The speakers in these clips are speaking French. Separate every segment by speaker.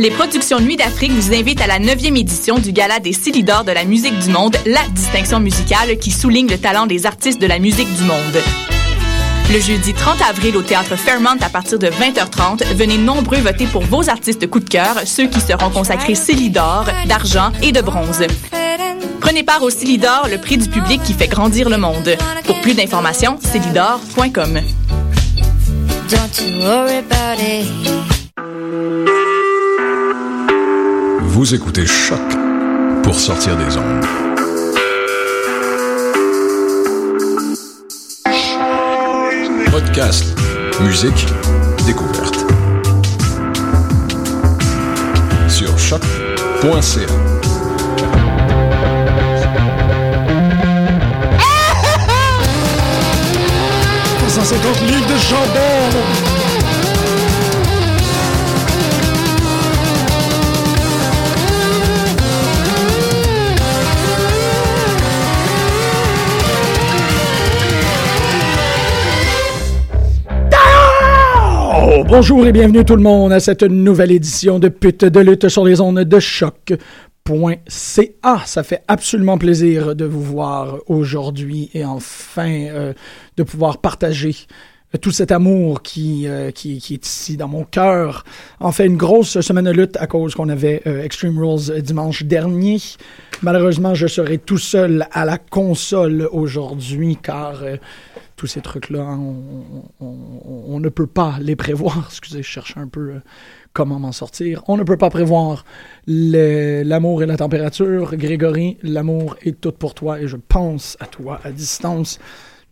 Speaker 1: Les productions Nuit d'Afrique vous invitent à la 9e édition du Gala des Silidors de la musique du monde, la distinction musicale qui souligne le talent des artistes de la musique du monde. Le jeudi 30 avril au théâtre Fairmont à partir de 20h30, venez nombreux voter pour vos artistes coup de cœur, ceux qui seront consacrés Célidor, d'argent et de bronze. Prenez part au Célidor, le prix du public qui fait grandir le monde. Pour plus d'informations, célidor.com.
Speaker 2: Vous écoutez Choc pour sortir des ondes. Podcast, musique, découverte. Sur choc.ca.
Speaker 3: « livres de chandelle bonjour et bienvenue tout le monde à cette nouvelle édition de Pute de lutte sur les ondes de choc.ca. Ça fait absolument plaisir de vous voir aujourd'hui et enfin euh, de pouvoir partager tout cet amour qui, euh, qui, est ici dans mon cœur. En fait, une grosse semaine de lutte à cause qu'on avait euh, Extreme Rules dimanche dernier. Malheureusement, je serai tout seul à la console aujourd'hui car tous ces trucs-là, hein, on, ne peut pas les prévoir. Excusez, je cherche un peu euh, comment m'en sortir. On ne peut pas prévoir l'amour et la température. Grégory, l'amour est tout pour toi et je pense à toi à distance.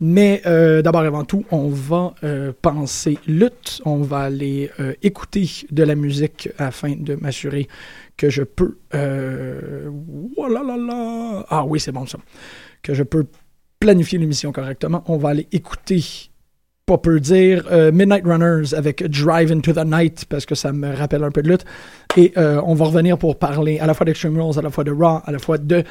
Speaker 3: Mais euh, d'abord avant tout, on va euh, penser lutte. On va aller écouter de la musique afin de m'assurer que je peux. Voilà, là, là. Ah oui, c'est bon ça. Que je peux planifier l'émission correctement, on va aller écouter, pas peu dire, euh, Midnight Runners avec Drive into the Night, parce que ça me rappelle un peu de lutte. Et euh, on va revenir pour parler à la fois d'Extreme Rules, à la fois de Raw, à la fois de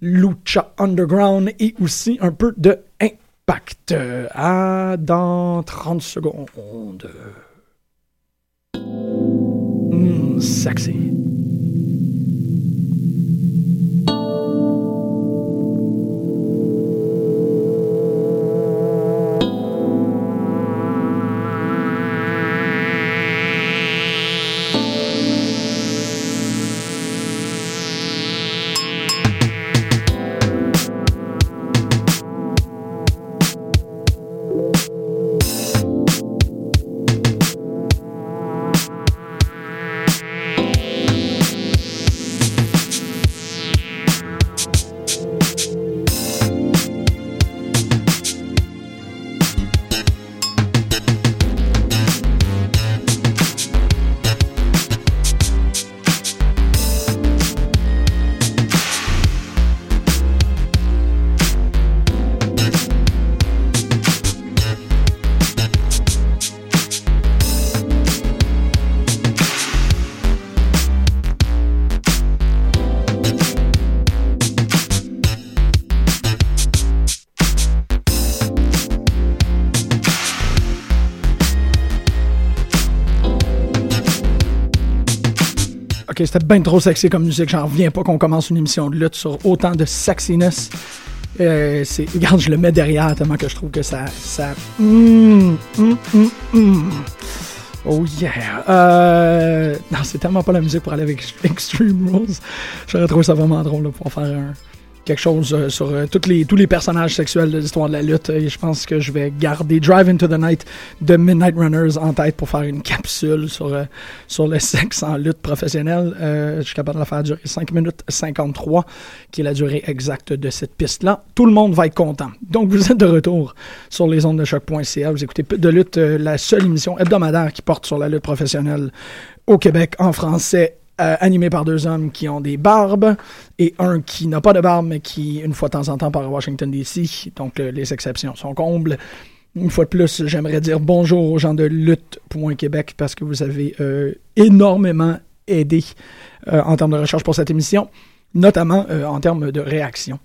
Speaker 3: Lucha Underground et aussi un peu de Impact. À dans 30 secondes. Mmh, sexy. C'était bien trop sexy comme musique. J'en reviens pas qu'on commence une émission de lutte sur autant de sexiness. Euh, regarde, je le mets derrière tellement que je trouve que ça. ça mm, mm, mm, oh yeah. Euh, non, c'est tellement pas la musique pour aller avec Extreme Rules. J'aurais trouvé ça vraiment drôle pour faire un, quelque chose euh, sur euh, les, tous les personnages sexuels de l'histoire de la lutte. Et je pense que je vais garder Drive into the Night de Midnight Runners en tête pour faire une capsule sur, euh, sur le sexe en lutte professionnelle. je suis capable de la faire durer 5 minutes 53, qui est la durée exacte de cette piste-là. Tout le monde va être content. Donc, vous êtes de retour sur les ondes de choc.ca. Vous écoutez de lutte, la seule émission hebdomadaire qui porte sur la lutte professionnelle au Québec en français euh, animé par deux hommes qui ont des barbes et un qui n'a pas de barbe, mais qui, une fois de temps en temps, part à Washington, D.C. Donc, les exceptions sont combles. Une fois de plus, j'aimerais dire bonjour aux gens de lutte.québec parce que vous avez euh, énormément aidé euh, en termes de recherche pour cette émission, notamment en termes de réaction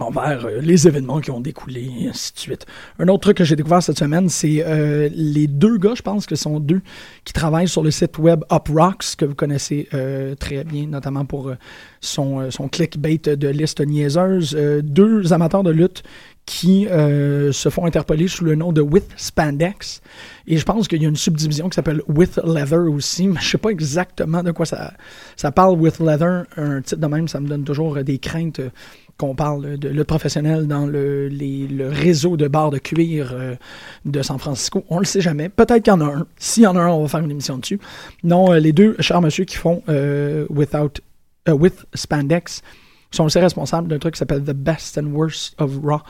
Speaker 3: envers euh, les événements qui ont découlé, et ainsi de suite. Un autre truc que j'ai découvert cette semaine, c'est euh, les deux gars, je pense que ce sont deux, qui travaillent sur le site web UpRocks, que vous connaissez euh, très bien, notamment pour son, son clickbait de liste niaiseuse. deux amateurs de lutte qui se font interpeller sous le nom de With Spandex. Et je pense qu'il y a une subdivision qui s'appelle With Leather aussi, mais je sais pas exactement de quoi ça, ça parle, With Leather. Un titre de même, ça me donne toujours des craintes qu'on parle de lutte professionnelle dans le, le réseau de bars de cuir euh, de San Francisco. On le sait jamais. Peut-être qu'il y en a un. S'il y en a un, on va faire une émission dessus. Non, euh, les deux chers monsieur qui font euh, Without, With Spandex sont aussi responsables d'un truc qui s'appelle The Best and Worst of Raw.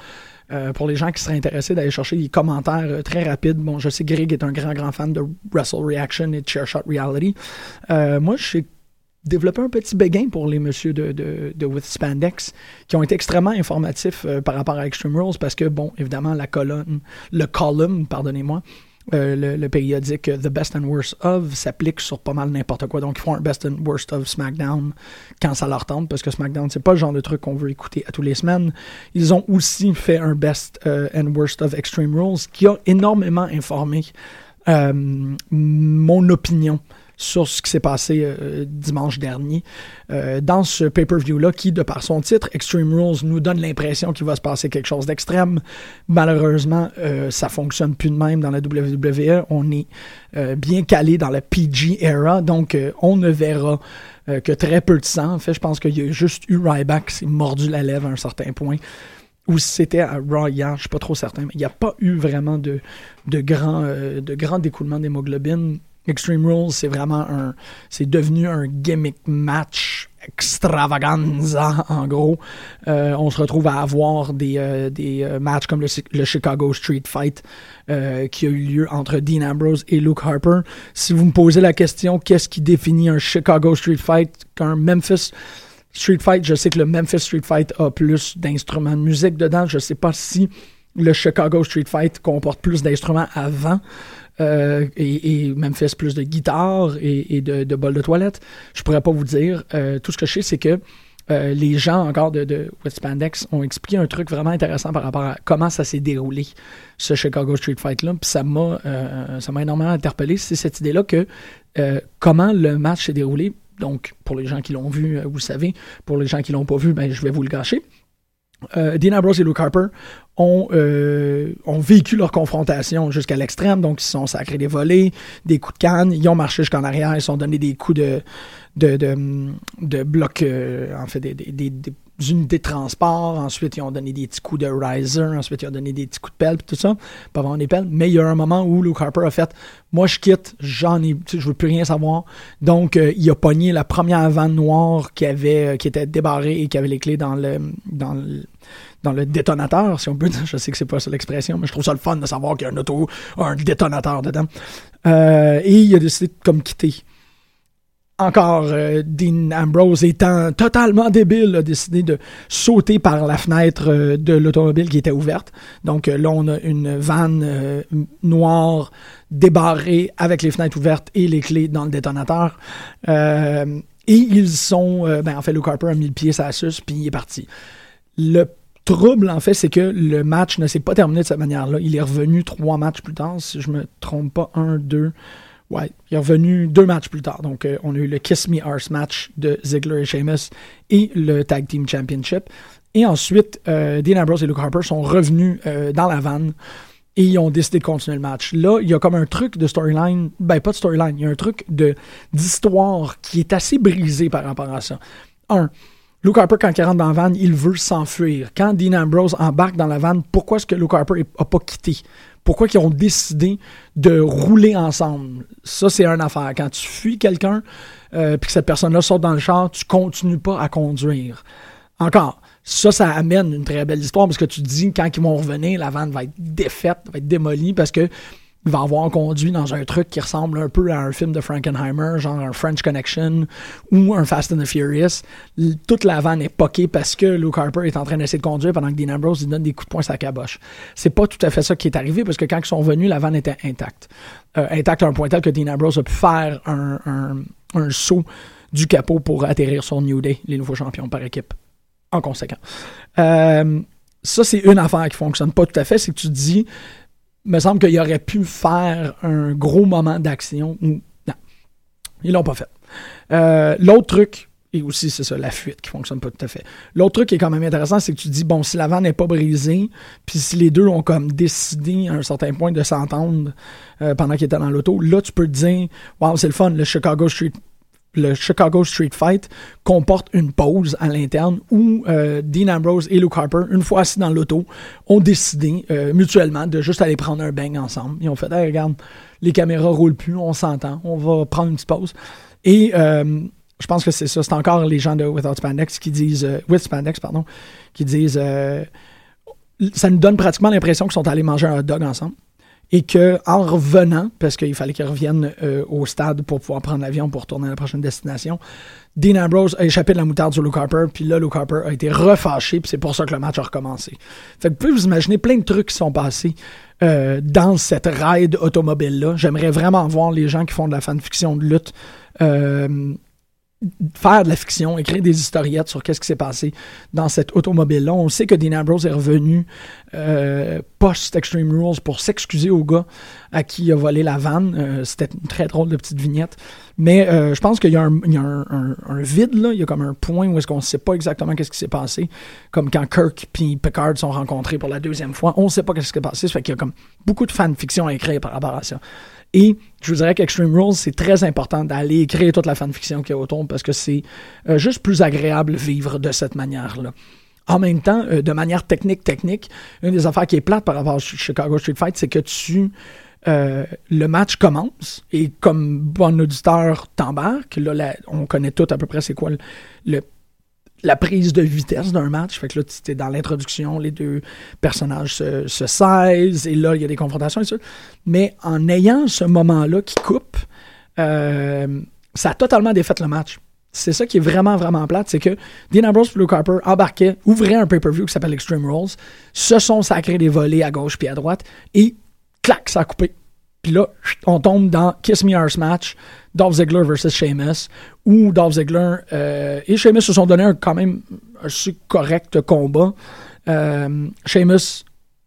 Speaker 3: pour les gens qui seraient intéressés d'aller chercher des commentaires très rapides, bon, je sais que Greg est un grand, grand fan de Wrestle Reaction et de Chairshot Reality. moi, je sais développer un petit béguin pour les messieurs de, de, With Spandex qui ont été extrêmement informatifs euh, par rapport à Extreme Rules parce que, bon, évidemment, la colonne, le column, pardonnez-moi, euh, le, périodique The Best and Worst of s'applique sur pas mal n'importe quoi. Donc, ils font un Best and Worst of SmackDown quand ça leur tente, parce que SmackDown, c'est pas le genre de truc qu'on veut écouter à tous les semaines. Ils ont aussi fait un Best euh, and Worst of Extreme Rules qui a énormément informé mon opinion sur ce qui s'est passé euh, dimanche dernier euh, dans ce pay-per-view-là qui, de par son titre, Extreme Rules, nous donne l'impression qu'il va se passer quelque chose d'extrême. Malheureusement, euh, ça fonctionne plus de même dans la WWE. On est bien calé dans la PG era, donc on ne verra que très peu de sang. En fait, je pense qu'il y a juste eu Ryback qui s'est mordu la lèvre à un certain point ou si c'était à Raw hier, je suis pas trop certain, mais il n'y a pas eu vraiment de, de, grand, de grand découlement d'hémoglobine Extreme Rules, c'est vraiment un. C'est devenu un gimmick match extravaganza, en gros. Euh, on se retrouve à avoir des, euh, des euh, matchs comme le, Chicago Street Fight qui a eu lieu entre Dean Ambrose et Luke Harper. Si vous me posez la question, qu'est-ce qui définit un Chicago Street Fight qu'un Memphis Street Fight, je sais que le Memphis Street Fight a plus d'instruments de musique dedans. Je ne sais pas si le Chicago Street Fight comporte plus d'instruments avant. Euh, et, et, Memphis plus de guitare et, de, bol de toilette. Je pourrais pas vous dire. Euh, tout ce que je sais, c'est que euh, les gens encore de, de Spandex ont expliqué un truc vraiment intéressant par rapport à comment ça s'est déroulé, ce Chicago Street Fight-là. Puis ça m'a, énormément interpellé. C'est cette idée-là que comment le match s'est déroulé. Donc, pour les gens qui l'ont vu, vous savez. Pour les gens qui l'ont pas vu, ben, je vais vous le gâcher. Euh, Dean Ambrose et Luke Harper ont, euh, ont vécu leur confrontation jusqu'à l'extrême, donc ils se sont sacrés des volets, des coups de canne, ils ont marché jusqu'en arrière, ils se sont donné des coups de, de, de, bloc, euh, en fait, des, unités de transport, ensuite ils ont donné des petits coups de riser, ensuite ils ont donné des petits coups de pelle, tout ça, pas avoir des pelles, mais il y a un moment où Luke Harper a fait moi je quitte, j'en ai, je veux plus rien savoir, donc euh, il a pogné la première vanne noire qui avait, qui était débarrée et qui avait les clés dans le, dans le dans le détonateur, si on peut. Je sais que c'est pas ça l'expression, mais je trouve ça le fun de savoir qu'il y a un auto, un détonateur dedans. Euh, et il a décidé de comme quitter. Encore, euh, Dean Ambrose étant totalement débile, a décidé de sauter par la fenêtre euh, de l'automobile qui était ouverte. Donc là, on a une vanne noire débarrée avec les fenêtres ouvertes et les clés dans le détonateur. et ils sont... ben, en fait, Luke Harper a mis le pied sur la suce, puis il est parti. Le trouble, en fait, c'est que le match ne s'est pas terminé de cette manière-là. Il est revenu trois matchs plus tard, si je me trompe pas, un, deux. Ouais, il est revenu deux matchs plus tard. Donc, euh, on a eu le Kiss Me Arse match de Ziggler et Sheamus et le Tag Team Championship. Et ensuite, euh, Dean Ambrose et Luke Harper sont revenus euh, dans la vanne et ils ont décidé de continuer le match. Là, il y a comme un truc de storyline, ben pas de storyline, il y a un truc d'histoire qui est assez brisé par rapport à ça. Un, Luke Harper, quand il rentre dans la van, il veut s'enfuir. Quand Dean Ambrose embarque dans la van, pourquoi est-ce que Luke Harper n'a pas quitté? Pourquoi ils ont décidé de rouler ensemble? Ça, c'est une affaire. Quand tu fuis quelqu'un, euh, puis que cette personne-là sort dans le char, tu continues pas à conduire. Encore, ça, ça amène une très belle histoire parce que tu te dis, quand ils vont revenir, la vanne va être défaite, va être démolie parce que il va avoir conduit dans un truc qui ressemble un peu à un film de Frankenheimer, genre un French Connection ou un Fast and the Furious. Toute la vanne est poquée parce que Luke Harper est en train d'essayer de conduire pendant que Dean Ambrose lui donne des coups de poing la caboche. C'est pas tout à fait ça qui est arrivé parce que quand ils sont venus, la vanne était intacte. Euh, intacte à un point tel que Dean Ambrose a pu faire un, un saut du capot pour atterrir sur New Day, les nouveaux champions par équipe en conséquent. Euh, ça, c'est une affaire qui fonctionne pas tout à fait, c'est que tu te dis, me semble qu'il aurait pu faire un gros moment d'action. Non, ils l'ont pas fait. Euh, l'autre truc, et aussi c'est ça, la fuite qui fonctionne pas tout à fait. L'autre truc qui est quand même intéressant, c'est que tu dis, bon, si la vanne n'est pas brisée, puis si les deux ont comme décidé à un certain point de s'entendre euh, pendant qu'ils étaient dans l'auto, là, tu peux te dire, wow, c'est le fun, le Chicago Street le Chicago Street Fight comporte une pause à l'interne où euh, Dean Ambrose et Luke Harper, une fois assis dans l'auto, ont décidé euh, mutuellement de juste aller prendre un bang ensemble. Ils ont fait regarde, les caméras roulent plus, on s'entend, on va prendre une petite pause. Et euh, je pense que c'est ça, c'est encore les gens de Without Spandex qui disent, With Spandex, pardon, qui disent, ça nous donne pratiquement l'impression qu'ils sont allés manger un hot dog ensemble et que en revenant, parce qu'il fallait qu'ils reviennent euh, au stade pour pouvoir prendre l'avion pour retourner à la prochaine destination, Dean Ambrose a échappé de la moutarde sur Luke Harper, puis là, Luke Harper a été refâché, puis c'est pour ça que le match a recommencé. Fait que vous pouvez vous imaginer plein de trucs qui sont passés euh, dans cette ride automobile-là. J'aimerais vraiment voir les gens qui font de la fanfiction de lutte euh, faire de la fiction, écrire des historiettes sur qu'est-ce qui s'est passé dans cette automobile-là. On sait que Dean Ambrose est revenu euh, post-Extreme Rules pour s'excuser au gars à qui il a volé la vanne. Euh, c'était une très drôle de petite vignette. Mais euh, je pense qu'il y a, un, vide, là. Il y a comme un point où est-ce qu'on ne sait pas exactement qu'est-ce qui s'est passé. Comme quand Kirk et Picard sont rencontrés pour la deuxième fois. On ne sait pas qu'est-ce qui s'est passé. Ça fait qu'il y a comme beaucoup de fanfiction à écrire par rapport à ça. Et je vous dirais qu'Extreme Rules, c'est très important d'aller écrire toute la fanfiction qui est autour parce que c'est euh, juste plus agréable vivre de cette manière-là. En même temps, euh, de manière technique, technique, une des affaires qui est plate par rapport à Chicago Street Fight, c'est que tu euh, le match commence et comme bon auditeur t'embarque, là, on connaît tout à peu près c'est quoi le, la prise de vitesse d'un match. Fait que là, tu es dans l'introduction, les deux personnages se, se et là, il y a des confrontations et ça. Mais en ayant ce moment-là qui coupe, euh, ça a totalement défait le match. C'est ça qui est vraiment, vraiment plate, c'est que Dean Ambrose et Luke Harper embarquaient, ouvraient un pay-per-view qui s'appelle Extreme Rules, se sont sacrés des volets à gauche puis à droite, et clac, ça a coupé. Puis là, on tombe dans Kiss Me Arse match, Dolph Ziggler versus Sheamus, où Dolph Ziggler euh, et Sheamus se sont donné un, quand même un correct combat. Euh, Sheamus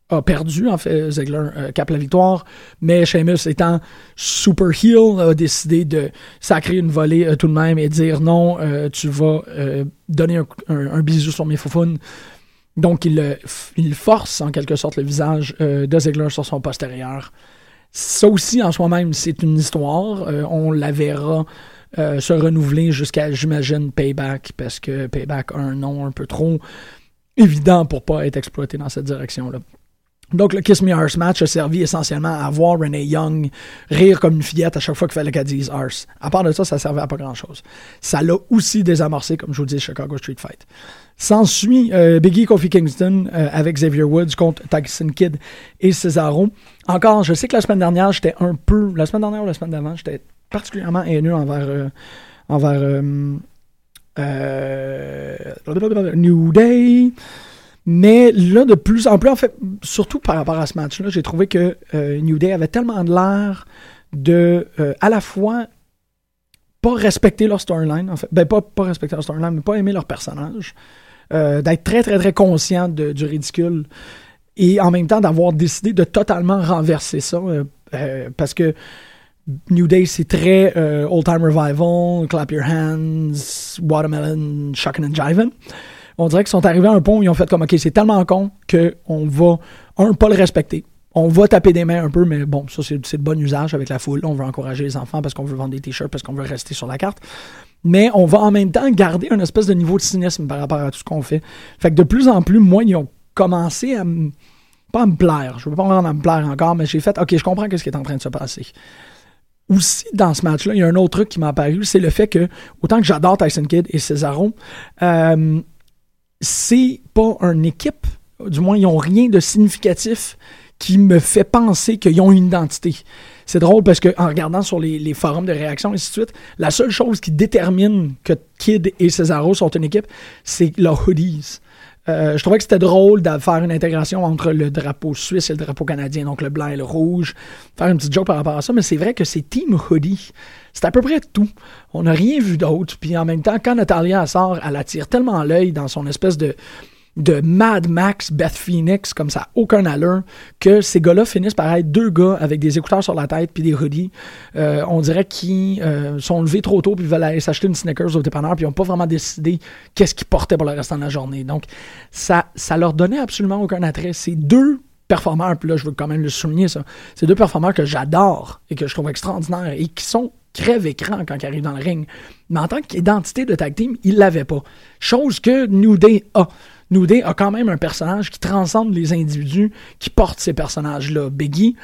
Speaker 3: a perdu, en fait, Ziggler euh, cap la victoire, mais Sheamus étant super heel a décidé de sacrer une volée euh, tout de même et dire non, tu vas donner un, bisou sur mes foufounes. Donc il, il force en quelque sorte le visage de Ziggler sur son postérieur. Ça aussi, en soi-même, c'est une histoire. Euh, on la verra euh, se renouveler jusqu'à, j'imagine, Payback, parce que Payback a un nom un peu trop évident pour pas être exploité dans cette direction-là. Donc, le Kiss Me Arse match a servi essentiellement à voir Renee Young rire comme une fillette à chaque fois qu'il fallait qu'elle dise Arse. À part de ça, ça servait à pas grand-chose. Ça l'a aussi désamorcé, comme je vous dis, Chicago Street Fight. S'ensuit euh, Biggie Kofi Kingston euh, avec Xavier Woods contre Tyson Kidd et Cesaro. Encore, je sais que la semaine dernière, j'étais un peu. La semaine dernière ou la semaine d'avant, j'étais particulièrement haineux envers. Euh, envers New Day. Mais là, de plus en plus, en fait, surtout par rapport à ce match-là, j'ai trouvé que New Day avait tellement de l'air de, à la fois, pas respecter leur storyline, en fait. Ben, pas, pas respecter leur storyline, mais pas aimer leur personnage. Euh, d'être très, très, très conscient du ridicule et en même temps d'avoir décidé de totalement renverser ça euh, euh, parce que New Day, c'est très Old Time Revival, Clap Your Hands, Watermelon, Shockin' and Jivin'. On dirait qu'ils sont arrivés à un point où ils ont fait comme, OK, c'est tellement con qu'on va, un, pas le respecter. On va taper des mains un peu, mais bon, ça, c'est de bon usage avec la foule. On veut encourager les enfants parce qu'on veut vendre des t-shirts, parce qu'on veut rester sur la carte. mais on va en même temps garder un espèce de niveau de cynisme par rapport à tout ce qu'on fait. Fait que de plus en plus, moi, ils ont commencé à me. Pas à me plaire, je veux pas vraiment me plaire encore, mais j'ai fait, OK, je comprends ce qui est en train de se passer. Aussi, dans ce match-là, il y a un autre truc qui m'a apparu, c'est le fait que, autant que j'adore Tyson Kidd et Cesaro, euh, c'est pas une équipe, du moins, ils n'ont rien de significatif qui me fait penser qu'ils ont une identité. C'est drôle parce que en regardant sur les, forums de réaction et ainsi de suite, la seule chose qui détermine que Kid et Cesaro sont une équipe, c'est leurs hoodies. Euh, je trouvais que c'était drôle de faire une intégration entre le drapeau suisse et le drapeau canadien, donc le blanc et le rouge. Faire une petite joke par rapport à ça, mais c'est vrai que c'est Team Hoodie. C'est à peu près tout. On n'a rien vu d'autre. Puis en même temps, quand Natalia sort, elle attire tellement l'œil dans son espèce de de Mad Max, Beth Phoenix, comme ça, aucun allure, que ces gars-là finissent par être deux gars avec des écouteurs sur la tête puis des hoodies. Euh, on dirait qu'ils euh, sont levés trop tôt puis veulent aller s'acheter une Snickers au dépanneur puis ils n'ont pas vraiment décidé qu'est-ce qu'ils portaient pour le restant de la journée. Donc, ça, ça leur donnait absolument aucun attrait. Ces deux performeurs, puis là, je veux quand même le souligner, ça, ces deux performeurs que j'adore et que je trouve extraordinaires et qui sont crève-écran quand ils arrivent dans le ring. Mais en tant qu'identité de tag team, ils l'avaient pas. Chose que New Day a. Day a quand même un personnage qui transcende les individus qui portent ces personnages-là. Biggie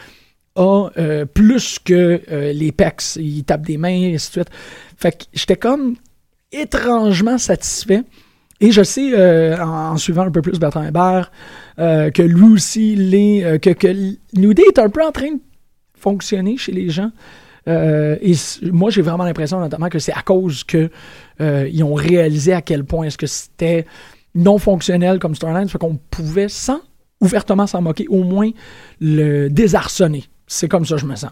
Speaker 3: a euh, plus que euh, les pecs. Il tape des mains, et ainsi de suite. Fait que j'étais comme étrangement satisfait. Et je sais, euh, en, suivant un peu plus Bertrand Hébert, que lui aussi, les, que, est un peu en train de fonctionner chez les gens. et moi, j'ai vraiment l'impression, notamment, que c'est à cause qu'ils ont réalisé à quel point est-ce que c'était non fonctionnel comme storyline, fait qu'on pouvait, sans ouvertement s'en moquer, au moins le désarçonner. C'est comme ça que je me sens.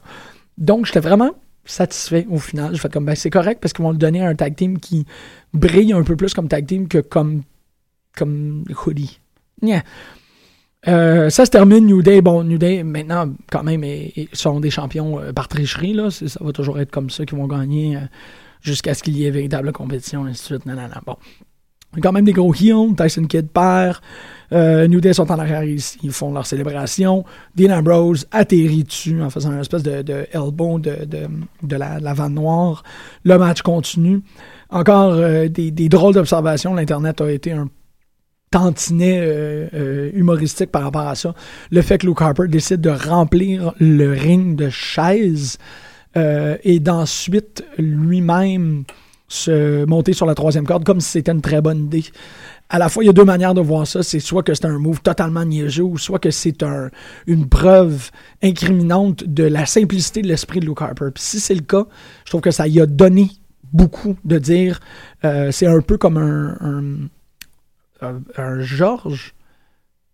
Speaker 3: Donc, j'étais vraiment satisfait au final. J'ai fait comme, ben, c'est correct parce qu'ils vont le donner à un tag team qui brille un peu plus comme tag team que comme, comme Hoodie. Euh, ça se termine, New Day. Bon, New Day, maintenant, quand même, ils sont des champions euh, par tricherie. Là. Ça va toujours être comme ça qu'ils vont gagner euh, jusqu'à ce qu'il y ait véritable compétition, et ainsi de suite. Non, non, non. Bon quand même des gros heels. Tyson Kidd perd. Euh, New Day sont en arrière ici. Ils font leur célébration. Dean Ambrose atterrit dessus en faisant une espèce de, de elbow de, de, la, la vanne noire. Le match continue. Encore euh, des, des, drôles d'observations. L'Internet a été un tantinet euh, humoristique par rapport à ça. Le fait que Luke Harper décide de remplir le ring de chaises et d'ensuite lui-même se monter sur la troisième corde comme si c'était une très bonne idée. À la fois, il y a deux manières de voir ça. C'est soit que c'est un move totalement niaiseux ou soit que c'est un, une preuve incriminante de la simplicité de l'esprit de Luke Harper. Puis si c'est le cas, je trouve que ça y a donné beaucoup de dire. Euh, c'est un peu comme un, un, Georges.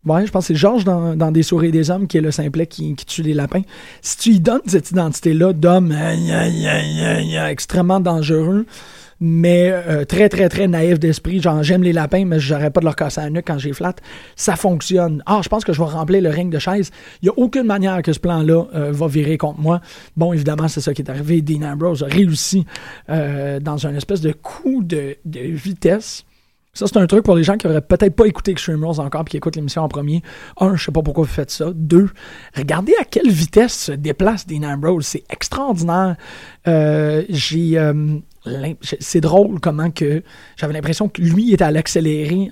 Speaker 3: Ouais, je pense que c'est Georges dans, dans, Des souris des hommes qui est le simplet qui, qui tue les lapins. Si tu lui donnes cette identité-là d'homme extrêmement dangereux, mais euh, très, très, très naïf d'esprit. Genre, j'aime les lapins, mais j'aurais pas de leur casser la nuque quand j'ai flatte. Ça fonctionne. Ah, je pense que je vais remplir le ring de chaise. Il n'y a aucune manière que ce plan-là euh, va virer contre moi. Bon, évidemment, c'est ça qui est arrivé. Dean Ambrose a réussi euh, dans un espèce de coup de vitesse. Ça, c'est un truc pour les gens qui auraient peut-être pas écouté Extreme Rules encore puis qui écoutent l'émission en premier. Un, je sais pas pourquoi vous faites ça. Deux, regardez à quelle vitesse se déplace Dean Ambrose. C'est extraordinaire. j'ai c'est drôle comment que j'avais l'impression que lui était à l'accélérer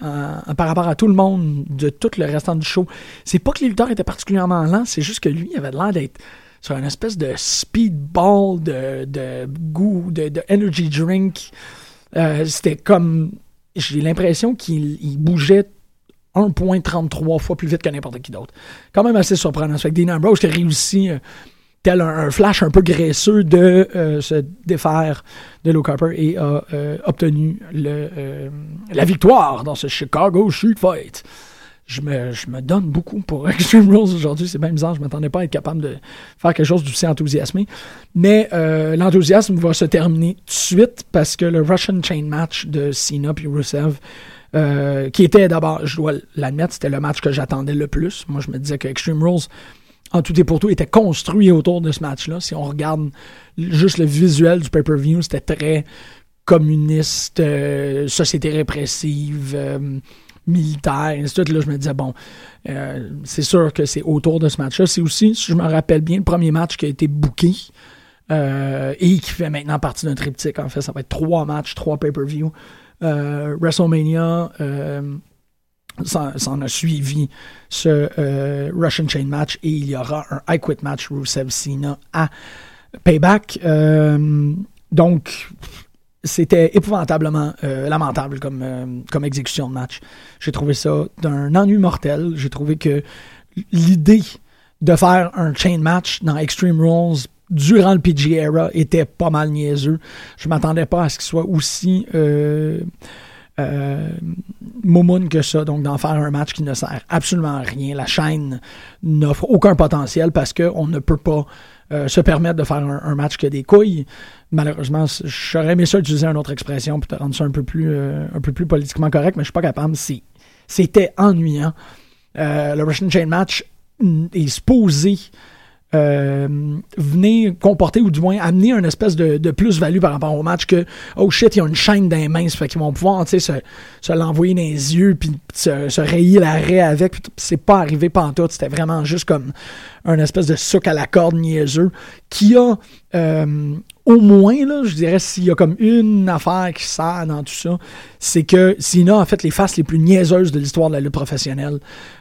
Speaker 3: par rapport à tout le monde de tout le restant du show. C'est pas que les lutteurs étaient particulièrement lents, c'est juste que lui avait l'air d'être sur une espèce de speedball de, goût, de, energy drink. Euh, c'était comme. J'ai l'impression qu'il bougeait 1.33 fois plus vite que n'importe qui d'autre. Quand même assez surprenant. Ça fait que Dean Ambrose a réussi euh, tel un, flash un peu graisseux de euh, se défaire de Luke Harper et a euh, obtenu la victoire dans ce Chicago Shoot Fight. Je me, donne beaucoup pour Extreme Rules aujourd'hui. C'est bien bizarre. Je ne m'attendais pas à être capable de faire quelque chose d'aussi enthousiasmé. Mais l'enthousiasme va se terminer tout de suite parce que le Russian Chain Match de Cena et Rusev, qui était d'abord, je dois l'admettre, c'était le match que j'attendais le plus. Moi, je me disais que Extreme Rules en tout et pour tout, était construit autour de ce match-là. Si on regarde juste le visuel du pay-per-view, c'était très communiste, euh, société répressive, euh, militaire, et tout. Là, je me disais, bon, euh, c'est sûr que c'est autour de ce match-là. C'est aussi, si je me rappelle bien, le premier match qui a été booké et qui fait maintenant partie d'un triptyque. En fait, ça va être trois matchs, trois pay-per-view. WrestleMania, s'en a suivi ce Russian Chain match et il y aura un I Quit match Rusev Cena à Payback. donc, c'était épouvantablement euh, lamentable comme, euh, comme exécution de match. J'ai trouvé ça d'un ennui mortel. J'ai trouvé que l'idée de faire un chain match dans Extreme Rules durant le PG era était pas mal niaiseux. Je m'attendais pas à ce qu'il soit aussi euh, euh que ça, donc d'en faire un match qui ne sert absolument à rien. La chaîne n'offre aucun potentiel parce qu'on ne peut pas se permettre de faire un, match que des couilles malheureusement, j'aurais aimé ça utiliser une autre expression pour te rendre ça un peu plus, euh, un peu plus politiquement correct, mais je suis pas capable. C'était ennuyant. Euh, le Russian Chain Match est supposé euh, venir comporter ou du moins amener une espèce de, plus-value par rapport au match que oh shit, il y a une chaîne mains, ça fait qu'ils vont pouvoir se, se l'envoyer dans les yeux puis se, se rayer l'arrêt avec. C'est pas arrivé pantoute, c'était vraiment juste comme un espèce de sucre à la corde niaiseux qui a au moins, là, je dirais, s'il y a comme une affaire qui sert dans tout ça, c'est que Sina a fait les faces les plus niaiseuses de l'histoire de la lutte professionnelle.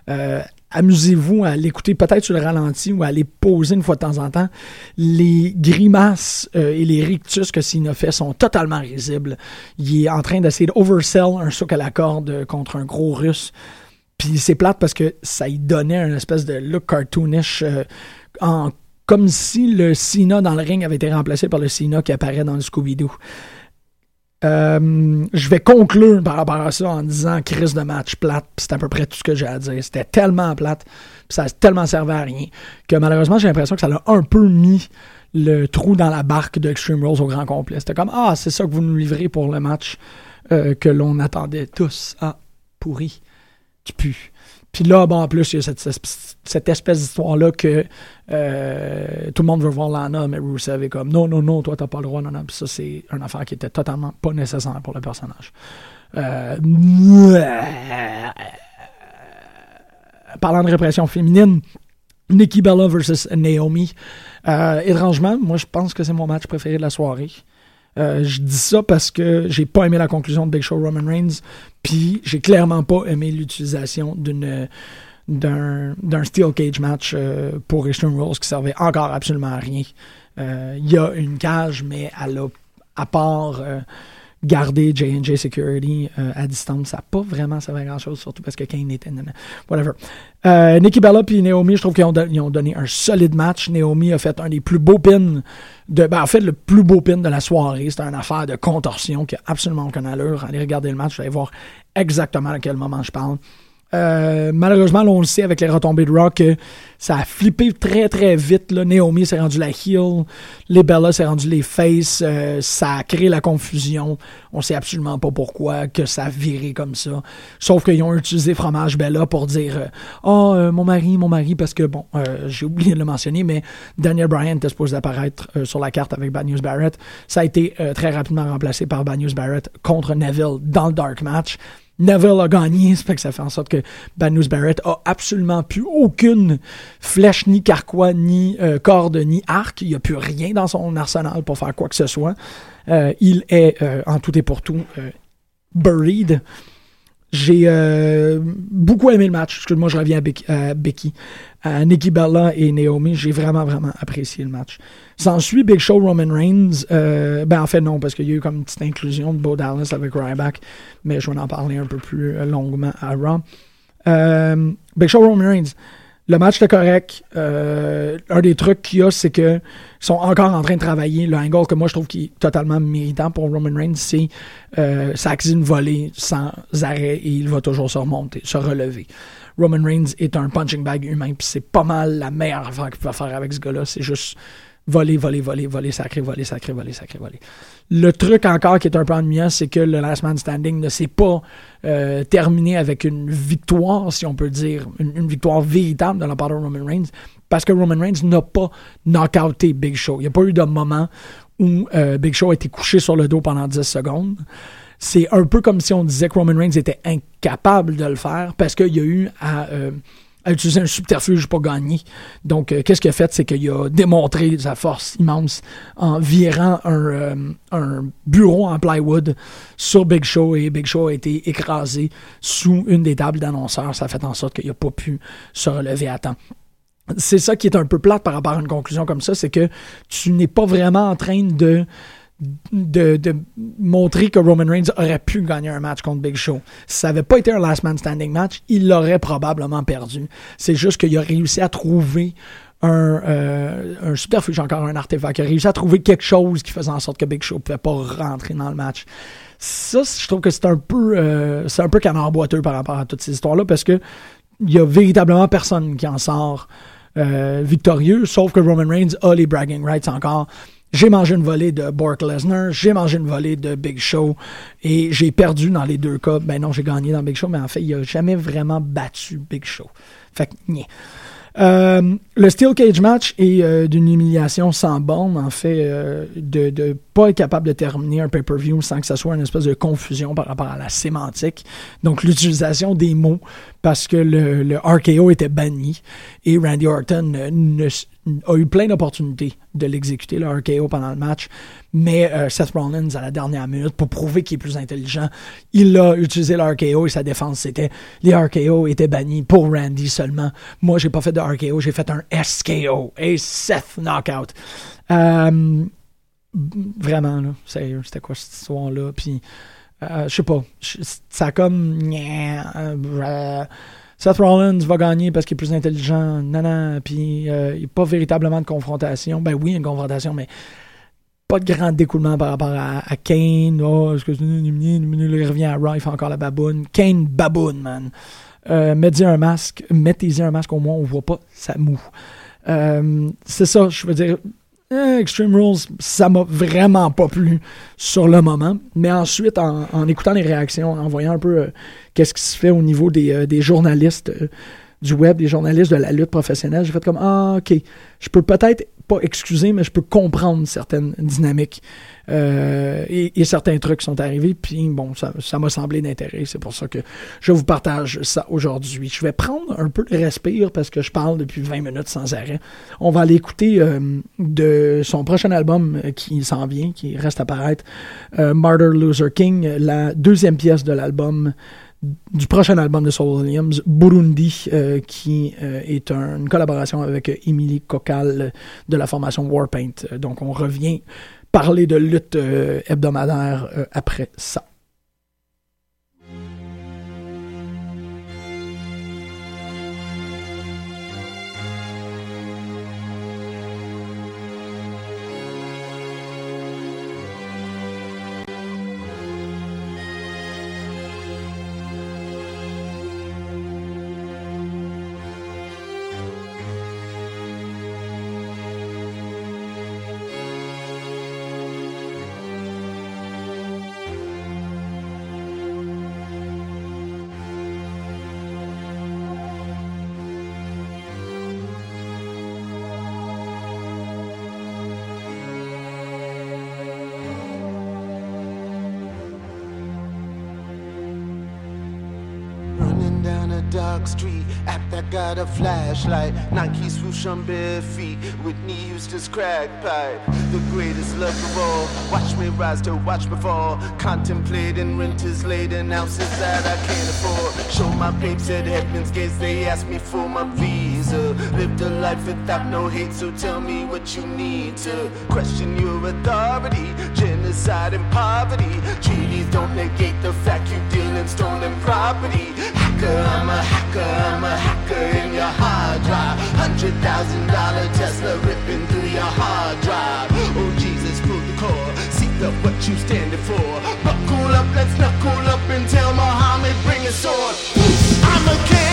Speaker 3: Euh, amusez-vous à l'écouter peut-être sur le ralenti ou à les poser une fois de temps en temps. Les grimaces euh, et les rictus que Sina fait sont totalement risibles. Il est en train d'essayer d'oversell un souk à la corde contre un gros russe. Puis c'est plate parce que ça y donnait une espèce de look cartoonish euh, en comme si le Cena dans le ring avait été remplacé par le Cena qui apparaît dans le Scooby-Doo. Euh, je vais conclure par rapport à ça en disant crise de match plate, c'est à peu près tout ce que j'ai à dire. C'était tellement plate, ça a tellement servi à rien, que malheureusement j'ai l'impression que ça l'a un peu mis le trou dans la barque de Extreme Rules au grand complet. C'était comme Ah, c'est ça que vous nous livrez pour le match euh, que l'on attendait tous. Ah, pourri. Tu pues. Puis là, bon, en plus, il y a cette, espèce d'histoire-là que euh, tout le monde veut voir Lana, mais Rusev est comme non, non, non, toi, t'as pas le droit, non, non. Puis ça, c'est une affaire qui était totalement pas nécessaire pour le personnage. Euh, parlant de répression féminine, Nikki Bella versus Naomi. Euh, étrangement, moi, je pense que c'est mon match préféré de la soirée. Je dis ça parce que j'ai pas aimé la conclusion de Big Show Roman Reigns, puis j'ai clairement pas aimé l'utilisation d'une d'un, steel cage match euh, pour Extreme Rules qui servait encore absolument à rien. Euh, il y a une cage, mais elle a, à part garder J&J Security euh, à distance, ça n'a pas vraiment servi à grand-chose, surtout parce que Kane était... Whatever. Euh, Nikki Bella et Naomi, je trouve qu'ils ont, donné un solide match. Naomi a fait un des plus beaux pins, de, ben, en fait, le plus beau pin de la soirée. C'était une affaire de contorsion qui a absolument aucune allure. Allez regarder le match, vous allez voir exactement à quel moment je parle. Euh, malheureusement, on le sait avec les retombées de Rock, ça a flippé très très vite. Naomi s'est rendu la heel, les Bella s'est rendu les face, euh, ça a créé la confusion. On sait absolument pas pourquoi que ça a viré comme ça. Sauf qu'ils ont utilisé fromage Bella pour dire Oh, mon mari, mon mari, parce que bon, j'ai oublié de le mentionner, mais Daniel Bryan était supposé apparaître sur la carte avec Bad News Barrett. Ça a été très rapidement remplacé par Bad News Barrett contre Neville dans le Dark Match. Neville a gagné, ça fait que ça fait en sorte que Bad News Barrett a absolument plus aucune flèche, ni carquois, ni euh, corde, ni arc. Il n'y a plus rien dans son arsenal pour faire quoi que ce soit. Euh, il est euh, en tout et pour tout buried. J'ai beaucoup aimé le match. Excuse-moi, je reviens à Becky à Nikki Bella et Naomi. J'ai vraiment, vraiment apprécié le match. S'ensuit Big Show Roman Reigns. Euh, ben, en fait, non, parce qu'il y a eu comme une petite inclusion de Bo Dallas avec Ryback, mais je vais en parler un peu plus euh, longuement à Raw. Euh, Big Show Roman Reigns. Le match était correct. un des trucs qu'il y a, c'est qu'ils sont encore en train de travailler. Le angle que moi je trouve qui est totalement méritant pour Roman Reigns, c'est euh, ça une volée sans arrêt et il va toujours se remonter, se relever. Roman Reigns est un punching bag humain, puis c'est pas mal la meilleure affaire qu'il peut faire avec ce gars-là. C'est juste voler, voler, voler, voler, sacré, voler, sacré, voler, sacré, voler. Le truc encore qui est un peu ennuyant, c'est que le Last Man Standing ne s'est pas euh, terminé avec une victoire, si on peut dire, une, victoire véritable de la part de Roman Reigns, parce que Roman Reigns n'a pas knockouté Big Show. Il n'y a pas eu de moment où euh, Big Show a été couché sur le dos pendant 10 secondes c'est un peu comme si on disait que Roman Reigns était incapable de le faire parce qu'il y a eu à, euh, à utiliser un subterfuge pour gagner. Donc, euh, qu'est-ce qu'il a fait? C'est qu'il a démontré sa force immense en virant un, euh, un, bureau en plywood sur Big Show et Big Show a été écrasé sous une des tables d'annonceurs. Ça a fait en sorte qu'il n'a pas pu se relever à temps. C'est ça qui est un peu plate par rapport à une conclusion comme ça, c'est que tu n'es pas vraiment en train de de, montrer que Roman Reigns aurait pu gagner un match contre Big Show. Si ça n'avait pas été un last man standing match, il l'aurait probablement perdu. C'est juste qu'il a réussi à trouver un, euh, un subterfuge, encore un artefact. Il a réussi à trouver quelque chose qui faisait en sorte que Big Show ne pouvait pas rentrer dans le match. Ça, je trouve que c'est un peu euh, peu canard boiteux par rapport à toutes ces histoires-là parce que il y a véritablement personne qui en sort euh, victorieux, sauf que Roman Reigns a les bragging rights encore. J'ai mangé une volée de Bork Lesnar, j'ai mangé une volée de Big Show et j'ai perdu dans les deux cas. Ben non, j'ai gagné dans Big Show, mais en fait, il n'a jamais vraiment battu Big Show. Fait que, euh, le Steel Cage match est euh, d'une humiliation sans borne, en fait, euh, de ne pas être capable de terminer un pay-per-view sans que ça soit une espèce de confusion par rapport à la sémantique. Donc, l'utilisation des mots, parce que le, RKO était banni et Randy Orton ne, a eu plein d'opportunités de l'exécuter, le RKO, pendant le match. Mais euh, Seth Rollins, à la dernière minute, pour prouver qu'il est plus intelligent, il a utilisé le RKO et sa défense, c'était les RKO étaient bannis pour Randy seulement. Moi, j'ai pas fait de RKO, j'ai fait un SKO, et Seth Knockout. Euh, vraiment, là, c'était quoi cette histoire-là? Puis, euh, je sais pas, ça a comme... Seth Rollins va gagner parce qu'il est plus intelligent, non, puis euh, il n'y a pas véritablement de confrontation. Ben oui, une confrontation, mais pas de grand découlement par rapport à, Kane. Oh, est-ce que il revient à Raw, encore la baboune. Kane baboune, man. Euh, mettez un masque, mettez-y un masque au moins, on voit pas, ça mou. Euh, c'est ça, je veux dire, eh, Extreme Rules, ça m'a vraiment pas plu sur le moment. Mais ensuite, en, écoutant les réactions, en voyant un peu euh, qu'est-ce qui se fait au niveau des, euh, des journalistes euh, du web, des journalistes de la lutte professionnelle, j'ai fait comme Ah, ok, je peux peut-être pas excuser, mais je peux comprendre certaines dynamiques euh, et, certains trucs sont arrivés. Puis bon, ça m'a semblé d'intérêt. C'est pour ça que je vous partage ça aujourd'hui. Je vais prendre un peu de respire parce que je parle depuis 20 minutes sans arrêt. On va aller écouter euh, de son prochain album euh, qui s'en vient, qui reste à paraître, Martyr Loser King, la deuxième pièce de l'album du prochain album de Saul Williams, Burundi, euh, qui euh, est une collaboration avec Emily Cocal de la formation Warpaint. Donc on revient parler de lutte euh, hebdomadaire après ça.
Speaker 4: Street. Act that got a flashlight. Nike swoosh on bare feet. Whitney Houston's crack pipe. The greatest love of all. Watch me rise to watch me fall. Contemplating renters laden ounces that I can't afford. Show my papes at Heaven's Gates. They ask me for my visa. Lived a life without no hate. So tell me what you need to question your authority. Genocide and poverty. Treaties don't negate the fact you deal in stolen property hacker, I'm a hacker, I'm a hacker in your hard drive. Hundred thousand dollar Tesla ripping through your hard drive. Oh Jesus, pull the cord, seek up what you standing for. Buckle up, let's knuckle up and tell Muhammad bring his sword. I'm a candle.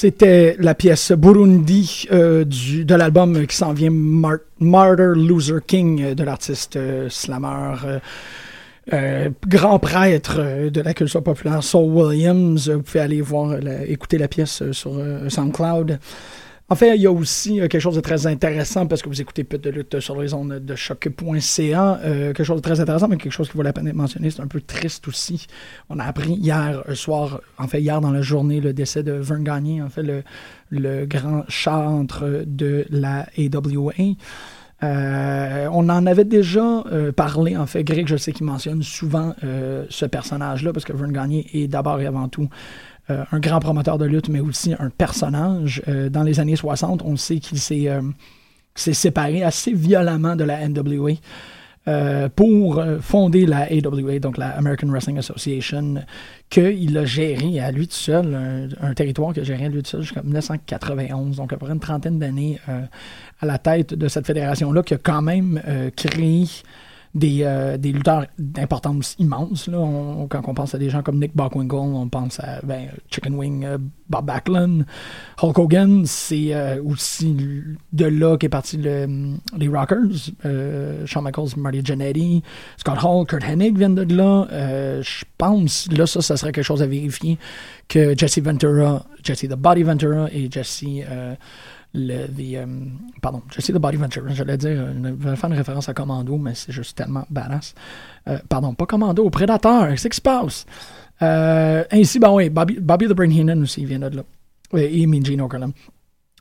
Speaker 3: C'était la pièce Burundi euh, du, de l'album qui s'en vient, Martyr Loser King, euh, de l'artiste euh, slammer. grand prêtre de la culture populaire, Saul Williams. Vous pouvez aller voir, écouter la pièce sur SoundCloud. En fait, il y a aussi quelque chose de très intéressant parce que vous écoutez peu de lutte sur les ondes de choc.ca. quelque chose de très intéressant, mais quelque chose qui vaut la peine d'être mentionné. C'est un peu triste aussi. On a appris hier soir, en fait, hier dans la journée, le décès de Vern Gagné, en fait, le, le grand chantre de la AWA. Euh, on en avait déjà parlé, en fait. Greg, je sais qu'il mentionne souvent ce personnage-là, parce que Vern Gagné est d'abord et avant tout euh, un grand promoteur de lutte, mais aussi un personnage. Euh, dans les années 60, on sait qu'il euh, s'est séparé assez violemment de la NWA. pour fonder la AWA, donc la American Wrestling Association, qu'il a géré à lui tout seul, un, territoire qu'il a géré à lui tout seul jusqu'en 1991, donc à peu près une trentaine d'années à la tête de cette fédération-là, qui a quand même créé des, euh, des lutteurs d'importance immense. Là. quand on pense à des gens comme Nick Bockwinkel, on pense à ben, Chicken Wing, euh, Bob Backlund, Hulk Hogan. C'est euh, aussi de là qu'est parti le, les Rockers. Shawn Michaels, Marty Jannetty, Scott Hall, Kurt Hennig viennent de là. je pense, là, ça, ça serait quelque chose à vérifier, que Jesse Ventura, Jesse the Body Ventura et Jesse le um, pardon, Jesse the Body Ventura, j'allais dire, je vais faire une référence à Commando, mais c'est juste tellement badass. Euh, pardon, pas Commando, Prédateur, qu'est-ce qui se passe? Euh, ainsi, ben oui, Bobby, the Brain Heenan aussi vient de là. Et Gene Okerlund.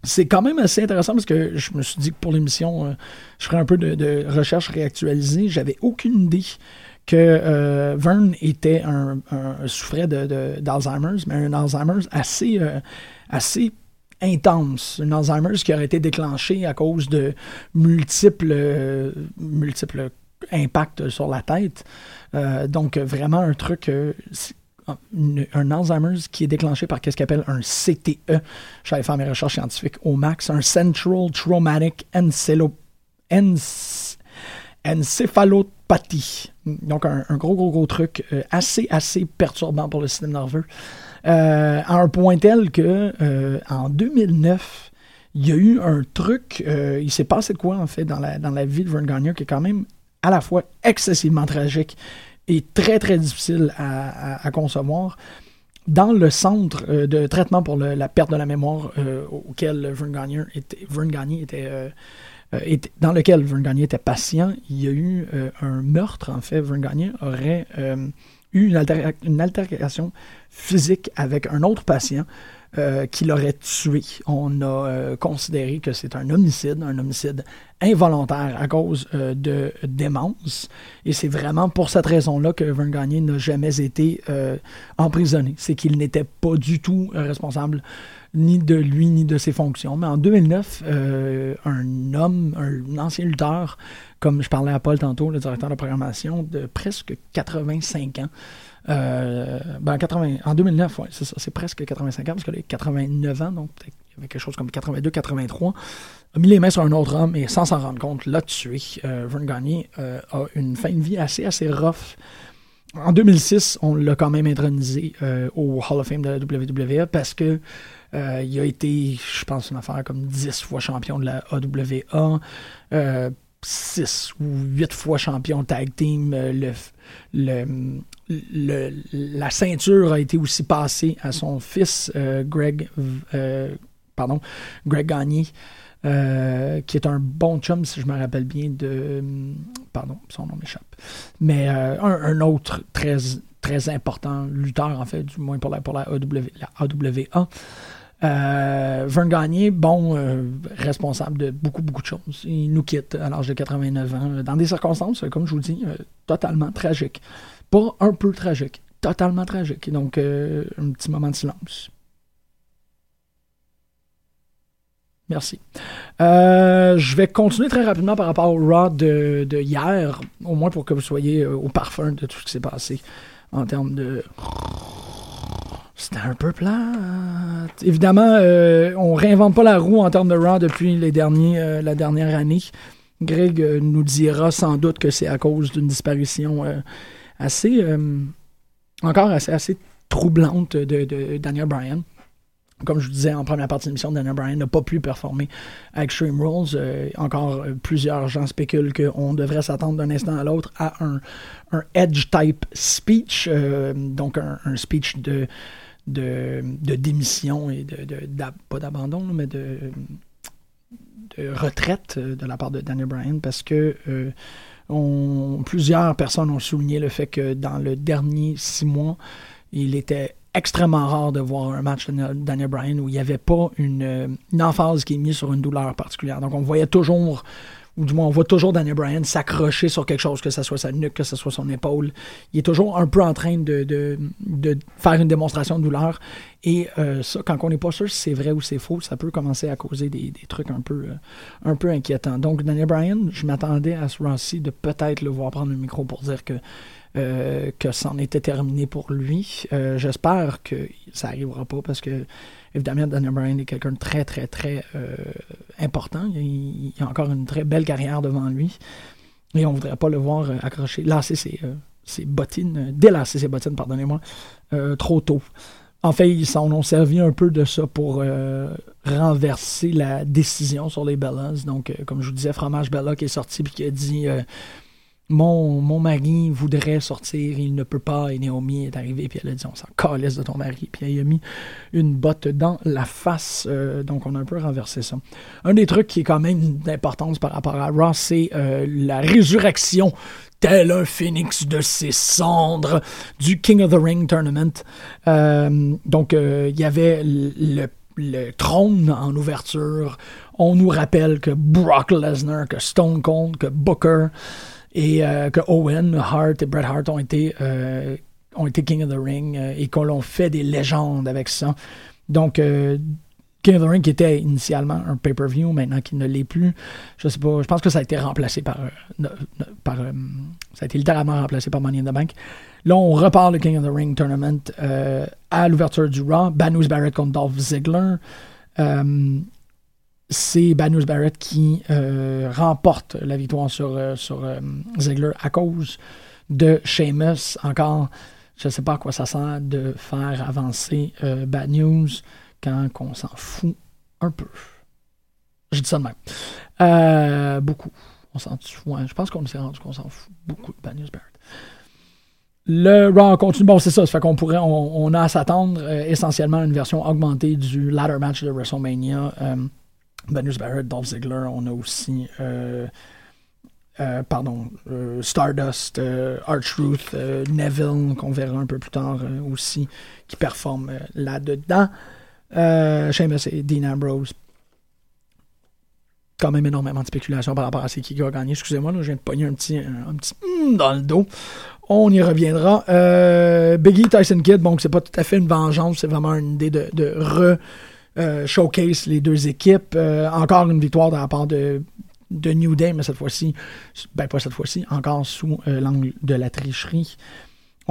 Speaker 3: C'est quand même assez intéressant parce que je me suis dit que pour l'émission, euh, je ferais un peu de, recherche réactualisée. J'avais aucune idée que euh, Vern était un, un souffrait d'Alzheimer's, mais un Alzheimer's assez, assez intense, une Alzheimer's qui aurait été déclenchée à cause de multiples, euh, multiples impacts sur la tête. Euh, donc, vraiment un truc, euh, un Alzheimer's qui est déclenché par ce qu'on appelle un CTE. J'allais faire mes recherches scientifiques au max, un Central Traumatic Encephalopathie. Donc, un, gros, gros, gros truc assez, assez perturbant pour le système nerveux. Euh, à un point tel que euh, en 2009, il y a eu un truc, euh, il s'est passé quoi en fait dans la, dans la vie de Vern Gagner qui est quand même à la fois excessivement tragique et très très difficile à, concevoir. Dans le centre de traitement pour la perte de la mémoire auquel Vern Gagner était, Vern était, dans lequel Vern Gagner était patient, il y a eu un meurtre en fait. Vern Gagner aurait eu une, altercation physique avec un autre patient euh, qui l'aurait tué. On a euh, considéré que c'est un homicide, un homicide involontaire à cause euh, de démence. Et c'est vraiment pour cette raison-là que Vern Gagné n'a jamais été emprisonné. C'est qu'il n'était pas du tout responsable ni de lui ni de ses fonctions. Mais en 2009, un homme, un ancien lutteur, comme je parlais à Paul tantôt, le directeur de programmation, de presque 85 ans, euh, ben 80, en 2009, ouais, c'est ça, c'est presque 85 ans, parce que les 89 ans, donc il y avait quelque chose comme 82, 83, a mis les mains sur un autre homme et sans s'en rendre compte, l'a tué. Euh, Vern Gagné euh, a une fin de vie assez, assez rough. En 2006, on l'a quand même intronisé euh, au Hall of Fame de la WWE parce que il a été, je pense, une affaire comme 10 fois champion de la AWA. 6 ou 8 fois champion tag team. le, le, la ceinture a été aussi passée à son fils euh, Greg, euh, pardon, Greg Gagné, euh, qui est un bon chum, si je me rappelle bien, de. Pardon, son nom m'échappe. Mais un, autre très, très important lutteur, en fait, du moins pour la, pour la, AWA. Vern Gagné, bon, responsable de beaucoup, beaucoup de choses. Il nous quitte à l'âge de 89 ans, dans des circonstances, comme je vous dis, totalement tragiques. Pas un peu tragique, totalement tragique. Donc, euh, un petit moment de silence. Merci. Euh, je vais continuer très rapidement par rapport au Raw de, hier, au moins pour que vous soyez euh, au parfum de tout ce qui s'est passé en termes de. C'était un peu plat. Évidemment, on réinvente pas la roue en termes de Raw depuis les derniers, la dernière année. Greg nous dira sans doute que c'est à cause d'une disparition assez, euh, encore assez, assez troublante de, Daniel Bryan. comme je vous disais en première partie de l'émission, Daniel Bryan n'a pas pu performer à Extreme Rules. Euh, encore euh, plusieurs gens spéculent qu'on devrait s'attendre d'un instant à l'autre à un, Edge-type speech, euh, donc un, speech de, de, démission et de, pas d'abandon, mais de, retraite de la part de Daniel Bryan parce que on, plusieurs personnes ont souligné le fait que dans le dernier six mois, il était extrêmement rare de voir un match de Daniel Bryan où il n'y avait pas une, une, emphase qui est mise sur une douleur particulière. Donc on voyait toujours, ou du moins on voit toujours Daniel Bryan s'accrocher sur quelque chose, que ce soit sa nuque, que ce soit son épaule. Il est toujours un peu en train de, faire une démonstration de douleur. Et euh, ça, quand on n'est pas sûr si c'est vrai ou c'est faux, ça peut commencer à causer des, trucs un peu, euh, un peu inquiétants. Donc Daniel Bryan, je m'attendais à ce Rossi de peut-être le voir prendre le micro pour dire que euh, que c'en était terminé pour lui. Euh, j'espère que ça n'arrivera pas parce que, évidemment, Daniel Bryan est quelqu'un de très, très, très euh, important. Il, a encore une très belle carrière devant lui. Et on ne voudrait pas le voir accrocher, lasser ses, ses bottines, délasser ses bottines, pardonnez-moi, trop tôt. En fait, ils s'en ont servi un peu de ça pour renverser la décision sur les Bellas. Donc, comme je vous disais, Fromage Bella qui est sorti et qui a dit mon, mari voudrait sortir, il ne peut pas, et Naomi est arrivée, puis elle a dit, on s'en calisse de ton mari, puis elle a mis une botte dans la face, euh, donc on a un peu renversé ça. Un des trucs qui est quand même d'importance par rapport à Ross, c'est euh, la résurrection tel un phénix de ses cendres du King of the Ring Tournament. Euh, donc, il y avait le, le, trône en ouverture. On nous rappelle que Brock Lesnar, que Stone Cold, que Booker, et euh, que Owen, Hart et Bret Hart ont été, euh, ont été King of the Ring euh, et qu'on l'on fait des légendes avec ça. Donc, King of the Ring qui était initialement un pay-per-view, maintenant qui ne l'est plus. Je sais pas, je pense que ça a été remplacé par. ça a été littéralement remplacé par Money in the Bank. Là, on repart le King of the Ring Tournament à l'ouverture du Raw. Banus Barrett contre Dolph Ziggler c'est Banus Barrett qui euh, remporte la victoire sur, euh, sur euh, Ziggler à cause de Sheamus. Encore, je ne sais pas à quoi ça sert de faire avancer Bad News quand on s'en fout un peu. Je dis ça de même. beaucoup. On s'en fout. je pense qu'on s'est rendu qu'on s'en fout beaucoup de Bad News Barrett. Le Raw continue. Bon, c'est ça. Ça fait qu'on pourrait, on, a à s'attendre essentiellement à une version augmentée du ladder match de WrestleMania. Banus Barrett, Dolph Ziggler, on a aussi euh, euh, pardon, euh, Stardust, R-Truth, Neville, qu'on verra un peu plus tard aussi, qui performe là-dedans. Sheamus et Dean Ambrose. Quand même énormément de spéculation par rapport à ce qui va gagner. Excusez-moi, je viens de pogner un petit, un, petit hmm dans le dos. On y reviendra. Biggie Tyson Kidd, bon, c'est pas tout à fait une vengeance, c'est vraiment une idée de, de re showcase les deux équipes. Euh, encore une victoire de la part de, de New Day, mais cette fois-ci, ben pas cette fois-ci, encore sous euh, l'angle de la tricherie.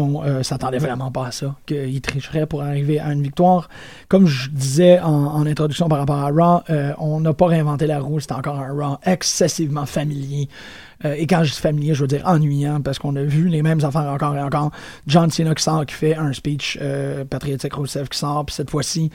Speaker 3: On s'attendait vraiment pas à ça, qu'il tricherait pour arriver à une victoire. Comme je disais en, introduction par rapport à Raw, on n'a pas réinventé la roue, c'est encore un Raw excessivement familier. et quand je dis familier, je veux dire ennuyant, parce qu'on a vu les mêmes affaires encore et encore. John Cena qui sort, qui fait un speech patriotique Rousseff qui sort, puis cette fois-ci,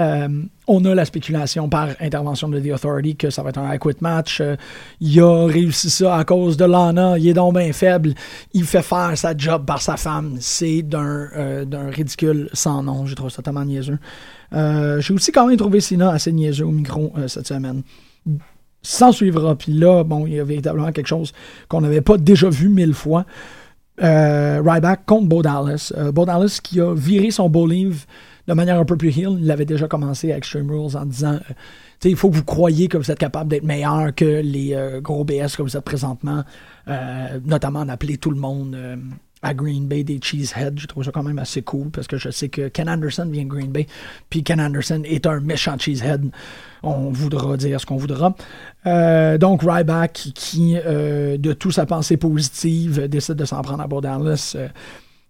Speaker 3: euh, on a la spéculation par intervention de The Authority que ça va être un I quit match. Euh, il a réussi ça à cause de Lana. Il est donc bien faible. Il fait faire sa job par sa femme. C'est d'un euh, ridicule sans nom. J'ai trouvé ça tellement niaiseux. J'ai aussi quand même trouvé Sina assez niaiseux au micro cette semaine. S'en suivra. Puis là, bon, il y a véritablement quelque chose qu'on n'avait pas déjà vu mille fois. Ryback contre Bo Dallas. Bo Dallas qui a viré son beau livre de manière un peu plus heel. Il l'avait déjà commencé à Extreme Rules en disant euh, il faut que vous croyiez que vous êtes capable d'être meilleur que les euh, gros BS que vous êtes présentement, euh, notamment d'appeler tout le monde à Green Bay des Cheeseheads. Je trouve ça quand même assez cool parce que je sais que Ken Anderson vient de Green Bay, puis Ken Anderson est un méchant Cheesehead. On voudra dire ce qu'on voudra. donc, Ryback, qui, de toute sa pensée positive, décide de s'en prendre à Borderless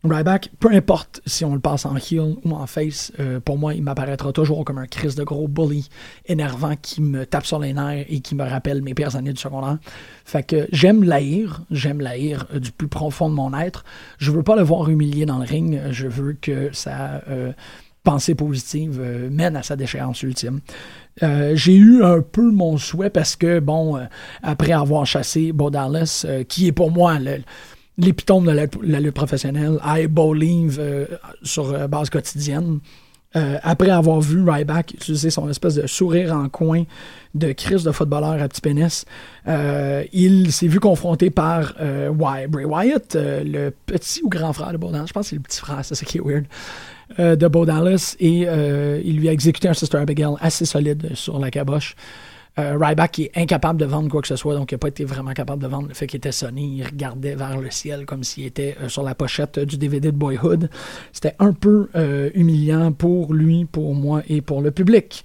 Speaker 3: Ryback, peu importe si on le passe en heel ou en face, euh, pour moi, il m'apparaîtra toujours comme un Chris de gros bully énervant qui me tape sur les nerfs et qui me rappelle mes pires années du secondaire. Fait que j'aime l'haïr, j'aime l'haïr euh, du plus profond de mon être. Je veux pas le voir humilié dans le ring, je veux que ça... Euh, pensée positive mène à sa déchéance ultime. j'ai eu un peu mon souhait parce que, bon, après avoir chassé Bo Dallas, qui est pour moi l'épitome de la, lutte professionnelle, I believe sur base quotidienne, euh, après avoir vu Ryback utiliser son espèce de sourire en coin de crise de footballeur à petit pénis, euh, il s'est vu confronté par euh, Bray Wyatt, le petit ou grand frère de Bo Dallas. Je pense que c'est le petit frère, c'est ça qui est weird. de Bo Dallas, et il lui a exécuté un Sister Abigail assez solide sur la caboche. Euh, Ryback est incapable de vendre quoi que ce soit, donc il n'a pas été vraiment capable de vendre le fait qu'il était Sony. Il regardait vers le ciel comme s'il était euh, sur la pochette du DVD de Boyhood. C'était un peu euh, humiliant pour lui, pour moi et pour le public.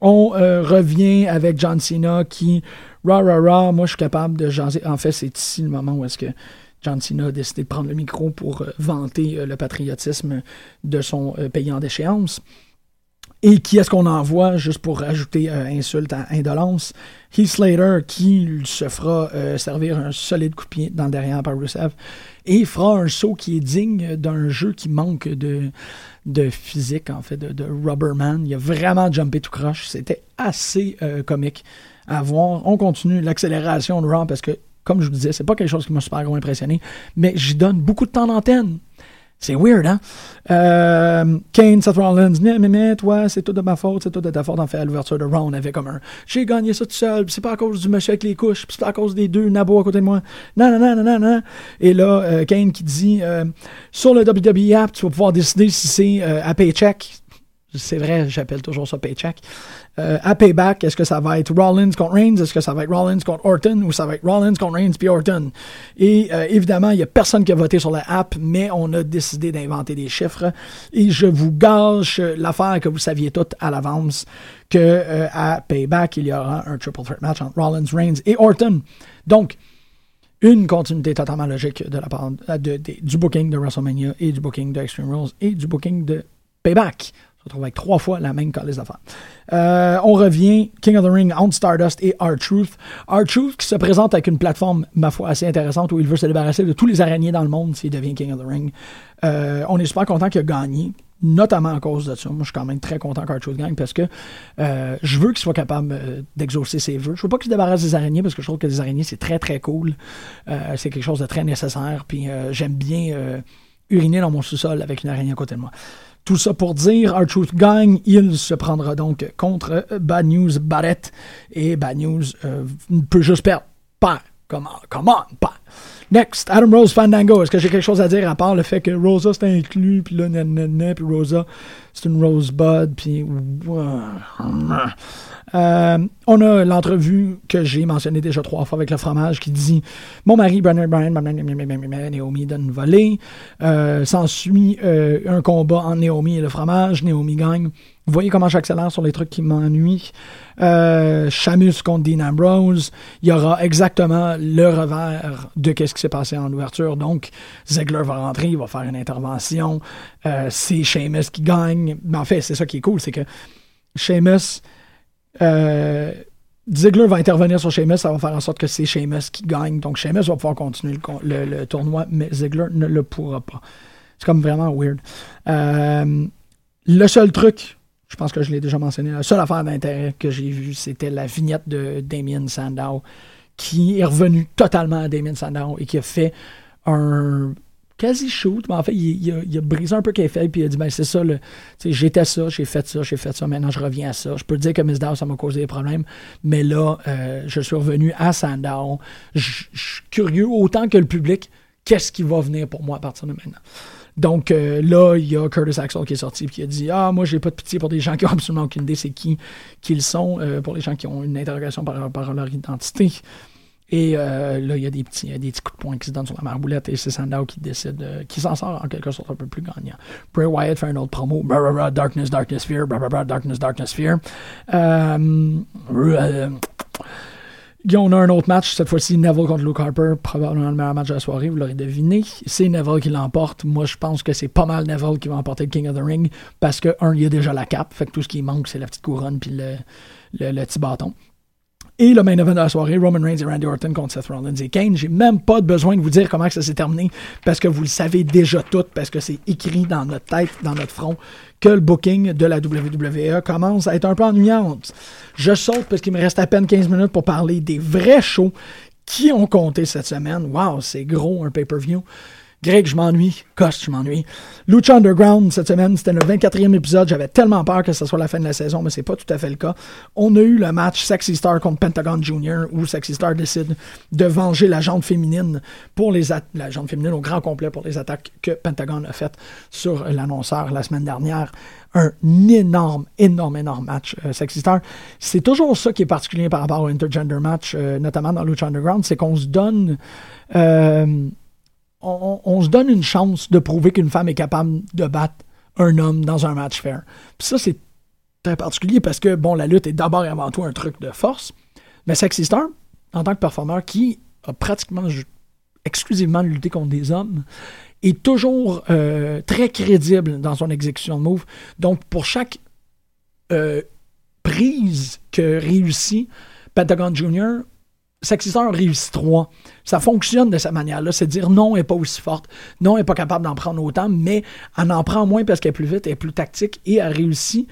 Speaker 3: On revient avec John Cena qui, ra ra ra, moi je suis capable de jaser. En fait, c'est ici le moment où est-ce que John Cena a décidé de prendre le micro pour vanter le patriotisme de son pays en déchéance. Et qui est-ce qu'on envoie, juste pour rajouter euh, insulte à indolence? Heath Slater, qui se fera euh, servir un solide coup de pied dans le derrière par Rusev, et fera un saut qui est digne d'un jeu qui manque de, de physique, en fait, de, de Rubberman. Il a vraiment jumpé tout croche. C'était assez euh, comique à voir. On continue l'accélération de Raw parce que, comme je vous disais, c'est pas quelque chose qui m'a super gros impressionné, mais j'y donne beaucoup de temps d'antenne. C'est weird, hein? Euh, Kane, Seth Rollins, mais, mais, toi, c'est tout de ma faute, c'est tout de ta faute. En fait, à l'ouverture de round, avait comme un j'ai gagné ça tout seul, c'est pas à cause du monsieur avec les couches, c'est à cause des deux nabots à côté de moi. Non, non, non, non, non, non. Et là, euh, Kane qui dit euh, sur le WWE app, tu vas pouvoir décider si c'est à paycheck. C'est vrai, j'appelle toujours ça paycheck. Euh, à Payback, est-ce que ça va être Rollins contre Reigns? Est-ce que ça va être Rollins contre Orton? Ou ça va être Rollins contre Reigns puis Orton? Et euh, évidemment, il n'y a personne qui a voté sur la app, mais on a décidé d'inventer des chiffres. Et je vous gâche l'affaire que vous saviez toutes à l'avance que euh, à Payback, il y aura un triple threat match entre Rollins, Reigns et Orton. Donc, une continuité totalement logique de la part du booking de WrestleMania et du booking de Extreme Rules et du booking de Payback retrouve avec trois fois la même calice d'affaires. Euh, on revient, King of the Ring, On Stardust et R-Truth. R-Truth qui se présente avec une plateforme, ma foi, assez intéressante où il veut se débarrasser de tous les araignées dans le monde s'il devient King of the Ring. Euh, on est super content qu'il a gagné, notamment à cause de ça. Moi, je suis quand même très content qu'R-Truth gagne parce que euh, je veux qu'il soit capable d'exaucer ses vœux. Je veux pas qu'il se débarrasse des araignées parce que je trouve que les araignées, c'est très, très cool. c'est quelque chose de très nécessaire. Puis j'aime bien uriner dans mon sous-sol avec une araignée à côté de moi. Tout ça pour dire, R-Truth gagne, il se prendra donc contre Bad News Barrett. Et Bad News euh, peut juste perdre. Pas. Come on, come on, pas. Next, Adam Rose Fandango. Est-ce que j'ai quelque chose à dire à part le fait que Rosa c'est inclus, puis là, nanana, puis Rosa c'est une Rosebud, puis. Euh, on a l'entrevue que j'ai mentionnée déjà trois fois avec le fromage qui dit Mon mari, Brandon Bryan, Naomi donne une volée. Euh, s'ensuit euh, un combat entre Naomi et le fromage. Naomi gagne. Vous voyez comment j'accélère sur les trucs qui m'ennuient? Shamus contre Dean Ambrose. Il y aura exactement le revers de ce qui s'est passé en ouverture. Donc, Ziggler va rentrer, il va faire une intervention. c'est Sheamus qui gagne. Mais en fait, c'est ça qui est cool, c'est que Sheamus euh, Ziggler va intervenir sur Sheamus, ça va faire en sorte que c'est Sheamus qui gagne. Donc Sheamus va pouvoir continuer le, tournoi, mais Ziggler ne le pourra pas. C'est comme vraiment weird. Euh, le seul truc, je pense que je l'ai déjà mentionné, la seule affaire d'intérêt que j'ai vue, c'était la vignette de Damien Sandow, qui est revenu totalement à Damien Sandow et qui a fait un quasi shoot, mais en fait, il, a, brisé un peu fait puis il a dit ben c'est ça, j'étais ça, j'ai fait ça, j'ai fait ça, maintenant je reviens à ça. Je peux te dire que Miss Dow, ça m'a causé des problèmes, mais là, euh, je suis revenu à Sandown. Je suis curieux, autant que le public, qu'est-ce qui va venir pour moi à partir de maintenant. Donc euh, là, il y a Curtis Axel qui est sorti et qui a dit Ah, moi, j'ai pas de pitié pour des gens qui ont absolument aucune idée c'est qui qu'ils sont, euh, pour les gens qui ont une interrogation par, par leur identité. Et euh, là, il y a des petits, des petits coups de poing qui se donnent sur la marboulette et c'est Sandow qui décide, euh, qui s'en sort en quelque sorte un peu plus gagnant. Bray Wyatt fait un autre promo, Darkness, Darkness, Fear, Darkness, Darkness, Fear. Euh, on a un autre match, cette fois-ci Neville contre Luke Harper, probablement le meilleur match de la soirée, vous l'aurez deviné. C'est Neville qui l'emporte. Moi, je pense que c'est pas mal Neville qui va emporter le King of the Ring parce que, un, il y a déjà la cape, fait que tout ce qui manque, c'est la petite couronne puis le, le petit bâton. Et le main event de la soirée, Roman Reigns et Randy Orton contre Seth Rollins et Kane. J'ai même pas besoin de vous dire comment ça s'est terminé parce que vous le savez déjà tout, parce que c'est écrit dans notre tête, dans notre front, que le booking de la WWE commence à être un peu ennuyante. Je saute parce qu'il me reste à peine 15 minutes pour parler des vrais shows qui ont compté cette semaine. Wow, c'est gros un pay-per-view. Greg, je m'ennuie. Cost, je m'ennuie. Lucha Underground, cette semaine, c'était le 24e épisode. J'avais tellement peur que ce soit la fin de la saison, mais c'est pas tout à fait le cas. On a eu le match Sexy Star contre Pentagon Jr., où Sexy Star décide de venger la jante féminine pour les la jante féminine au grand complet pour les attaques que Pentagon a faites sur l'annonceur la semaine dernière. Un énorme, énorme, énorme match, euh, Sexy Star. C'est toujours ça qui est particulier par rapport au intergender match, euh, notamment dans Lucha Underground, c'est qu'on se donne... Euh, on, se donne une chance de prouver qu'une femme est capable de battre un homme dans un match fair. Puis ça, c'est très particulier parce que, bon, la lutte est d'abord et avant tout un truc de force. Mais Sexy Star, en tant que performeur qui a pratiquement exclusivement lutté contre des hommes, est toujours euh, très crédible dans son exécution de move. Donc, pour chaque euh, prise que réussit Pentagon Jr., Sexy Star réussit trois. Ça fonctionne de cette manière-là. C'est dire non, elle n'est pas aussi forte. Non, elle n'est pas capable d'en prendre autant, mais elle en prend moins parce qu'elle est plus vite, elle est plus tactique et elle réussit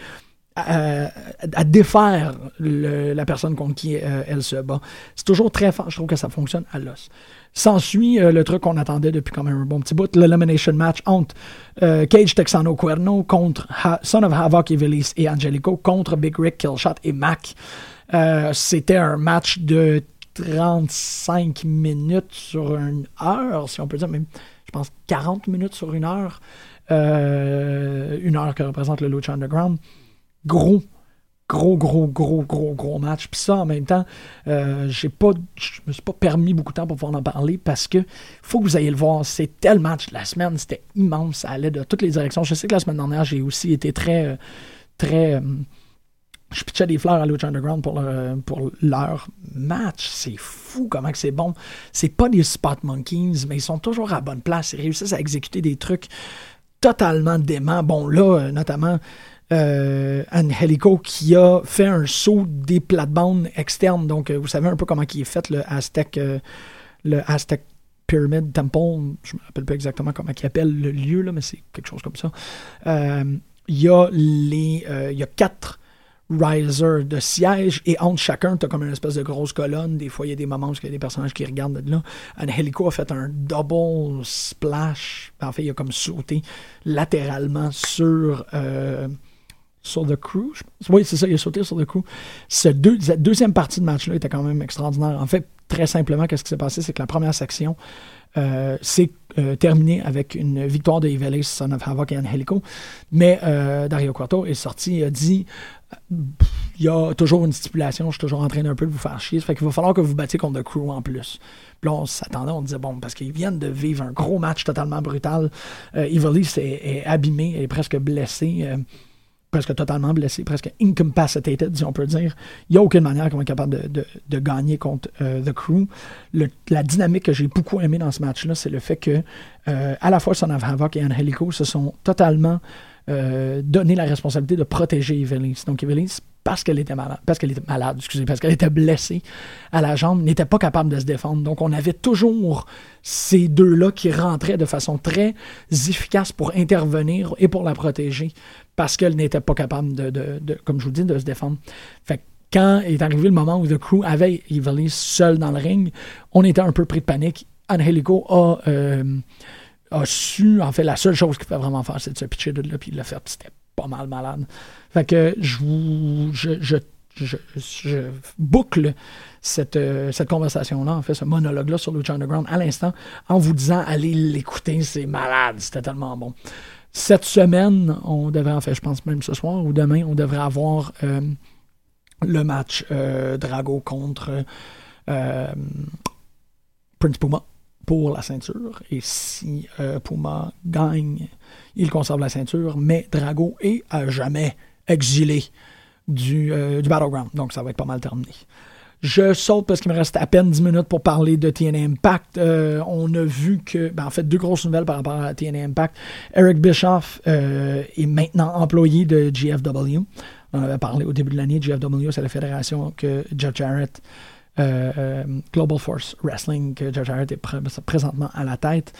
Speaker 3: à, défaire la personne contre qui euh, elle se bat. C'est toujours très fort. Je trouve que ça fonctionne à l'os. S'ensuit euh, le truc qu'on attendait depuis quand même un bon petit bout, l'elimination match entre euh, Cage Texano Cuerno contre Son of Havoc et et Angelico contre Big Rick, Killshot et Mac. C'était un match de 35 minutes sur une heure, si on peut dire, même, je pense 40 minutes sur une heure. Euh, une heure que représente le Lucha Underground. Gros, gros, gros, gros, gros, gros match. Puis ça, en même temps, euh, j'ai pas, je me suis pas permis beaucoup de temps pour pouvoir en parler parce que faut que vous ayez le voir. C'est tel match de la semaine, c'était immense, ça allait de toutes les directions. Je sais que la semaine dernière, j'ai aussi été très, euh, très je pitchais des fleurs à Lucha Underground pour, leur match. C'est fou comment c'est bon. C'est pas des spot monkeys, mais ils sont toujours à bonne place. Ils réussissent à exécuter des trucs totalement déments. Bon, là, euh, notamment euh, Angelico qui a fait un saut des plates-bandes externes. Donc, euh, vous savez un peu comment il est fait le Aztec, euh, le Aztec Pyramid Temple. Je me rappelle pas exactement comment il appelle le lieu, là, mais c'est quelque chose comme ça. Il y a les. Il y a quatre riser de siège et entre chacun, tu as comme une espèce de grosse colonne. Des fois, il y a des moments où il y a des personnages qui regardent de là. Angelico a fait un double splash. En fait, il a comme sauté latéralement sur. Euh, sur The Crew. Oui, c'est ça, il a sauté sur The Crew. Ce cette deuxième partie de match-là était quand même extraordinaire. En fait, très simplement, qu'est-ce qui s'est passé? C'est que la première section euh, s'est euh, terminée avec une victoire de Ivelis, Son of Havoc et Angelico. Mais Dario Cuarto est sorti et a dit il y a toujours une stipulation, je suis toujours en train d'un peu de vous faire chier. Ça fait qu'il va falloir que vous battiez contre The Crew en plus. Puis là, on s'attendait, on disait, bon, parce qu'ils viennent de vivre un gros match totalement brutal. Euh, est, est, abîmé, est presque blessé. Euh, presque totalement blessé, presque incapacitated, si on peut dire. Il n'y a aucune manière qu'on est capable de, gagner contre euh, The Crew. la dynamique que j'ai beaucoup aimé dans ce match-là, c'est le fait que euh, à la fois Son of Havoc et Angelico se sont totalement euh, donné la responsabilité de protéger Evelyn. Donc Evelyn, parce qu'elle était malade, parce qu'elle était malade, excusez, parce blessée à la jambe, n'était pas capable de se défendre. Donc on avait toujours ces deux-là qui rentraient de façon très efficace pour intervenir et pour la protéger, parce qu'elle n'était pas capable de, comme je vous dis, de se défendre. Fait quand est arrivé le moment où The Crew avait Evelyn seule dans le ring, on était un peu pris de panique. Angelico a euh, a su, en fait, la seule chose qu'il fait vraiment faire, c'est de se pitcher de là, puis il l'a fait, c'était pas mal malade. Fait que je boucle cette, euh, cette conversation-là, en fait, ce monologue-là sur Lucha Underground à l'instant, en vous disant allez l'écouter, c'est malade, c'était tellement bon. Cette semaine, on devrait, en fait, je pense même ce soir ou demain, on devrait avoir euh, le match euh, Drago contre Prince Puma pour la ceinture. Et si euh, Puma gagne, il conserve la ceinture, mais Drago est à jamais exilé du, euh, du Battleground. Donc ça va être pas mal terminé. Je saute parce qu'il me reste à peine 10 minutes pour parler de TNA Impact. Euh, on a vu que, ben, en fait, deux grosses nouvelles par rapport à TNA Impact. Eric Bischoff est maintenant employé de GFW. On avait parlé au début de l'année. GFW, c'est la fédération que Jeff Jarrett, Global Force Wrestling, que Jeff Jarrett est présentement à la tête.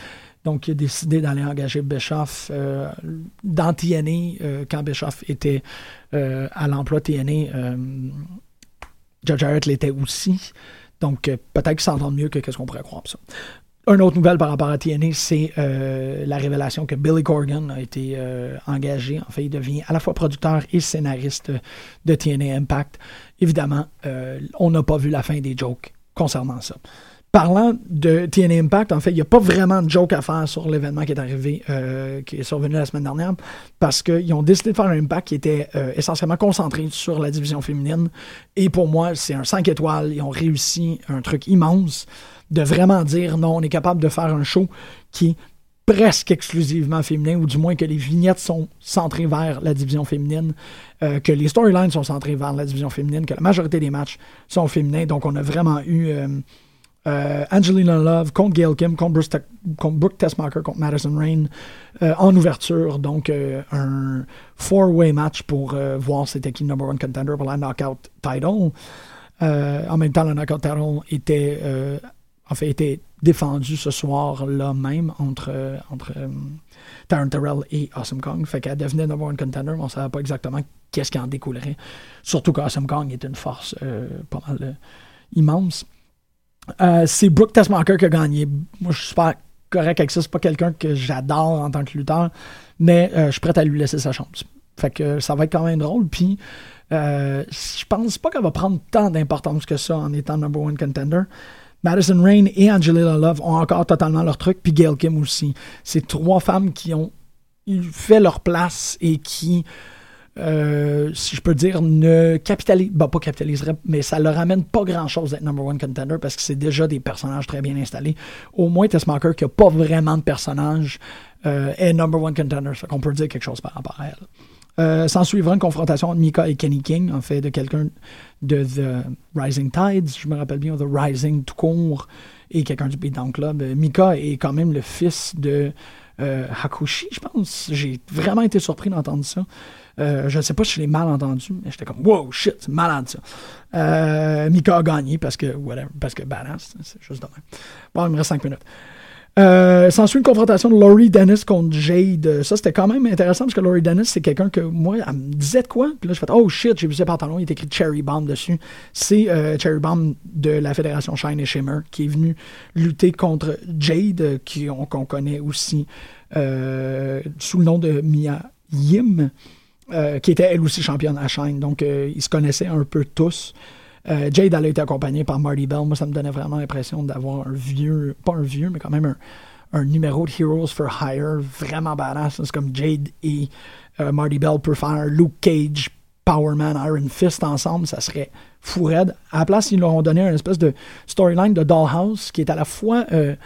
Speaker 3: Donc, il a décidé d'aller engager Bischoff euh, dans TNA euh, quand Bischoff était euh, à l'emploi TNA. Judge Jarrett l'était aussi. Donc, peut-être qu'il s'entend mieux que ce qu'on pourrait croire. Ça. Une autre nouvelle par rapport à TNA, c'est la révélation que Billy Corgan a été engagé. En fait, il devient à la fois producteur et scénariste de TNA Impact. Évidemment, on n'a pas vu la fin des jokes concernant ça parlant de TNA Impact, en fait, il n'y a pas vraiment de joke à faire sur l'événement qui est arrivé, euh, qui est survenu la semaine dernière, parce qu'ils ont décidé de faire un Impact qui était euh, essentiellement concentré sur la division féminine. Et pour moi, c'est un 5 étoiles. Ils ont réussi un truc immense de vraiment dire non, on est capable de faire un show qui presque exclusivement féminin, ou du moins que les vignettes sont centrées vers la division féminine, euh, que les storylines sont centrées vers la division féminine, que la majorité des matchs sont féminins. Donc, on a vraiment eu euh, Angelina Love contre Gail Kim, contre, Brooke Tessmacher, contre Madison Rain euh, en ouverture. Donc, euh, un four-way match pour voir c'était qui le number one contender pour la knockout title. en même temps, la knockout title était, en fait, était défendu ce soir-là même entre, entre Taryn Terrell et Awesome Kong. Fait qu'elle devenait number one contender, mais on ne savait pas exactement qu'est-ce qui en découlerait. Surtout qu'Awesome Kong est une force pas mal immense. Euh, c'est Brooke Tessmacher qui a gagné. Moi, je suis pas correct avec ça. C'est pas quelqu'un que j'adore en tant que lutteur, mais euh, je suis prêt à lui laisser sa chance. Fait que ça va être quand même drôle. Puis, euh, je pense pas qu'elle va prendre tant d'importance que ça en étant number one contender. Madison Rain et Angelina Love ont encore totalement leur truc, puis Gail Kim aussi. C'est trois femmes qui ont fait leur place et qui euh, si je peux dire, ne capitalise, bah, pas capitaliserait, mais ça leur amène pas grand chose d'être number one contender parce que c'est déjà des personnages très bien installés. Au moins, Tessmacher, qui a pas vraiment de personnage, euh, est number one contender. Fait qu'on peut dire quelque chose par rapport à elle. Euh, S'en suivra une confrontation entre Mika et Kenny King, en fait, de quelqu'un de The Rising Tides, je me rappelle bien, The Rising tout court, et quelqu'un du Beatdown Club. Euh, Mika est quand même le fils de Hakushi, je pense. J'ai vraiment été surpris d'entendre ça. Euh, je ne sais pas si je l'ai mal entendu, mais j'étais comme wow, shit, c'est malade ça. Euh, Mika a gagné parce que, whatever, parce que badass, c'est juste demain. Bon, il me reste 5 minutes. Euh, S'ensuit une confrontation de Laurie Dennis contre Jade. Ça, c'était quand même intéressant parce que Laurie Dennis, c'est quelqu'un que moi, elle me disait de quoi. Puis là, je fais Oh shit, j'ai vu ses pantalons, il est écrit Cherry Bomb dessus. C'est euh, Cherry Bomb de la fédération Shine et Shimmer qui est venu lutter contre Jade, qu'on connaît aussi euh, sous le nom de Mia Yim. Euh, qui était elle aussi championne à Shine. Donc, euh, ils se connaissaient un peu tous. Euh, Jade, elle a été accompagnée par Marty Bell. Moi, ça me donnait vraiment l'impression d'avoir un vieux, pas un vieux, mais quand même un, numéro de Heroes for Hire vraiment badass. C'est comme Jade et Marty Bell peuvent faire Luke Cage, Power Man, Iron Fist ensemble. Ça serait fou raide. À la place, ils leur ont donné une espèce de storyline de Dollhouse qui est à la fois euh,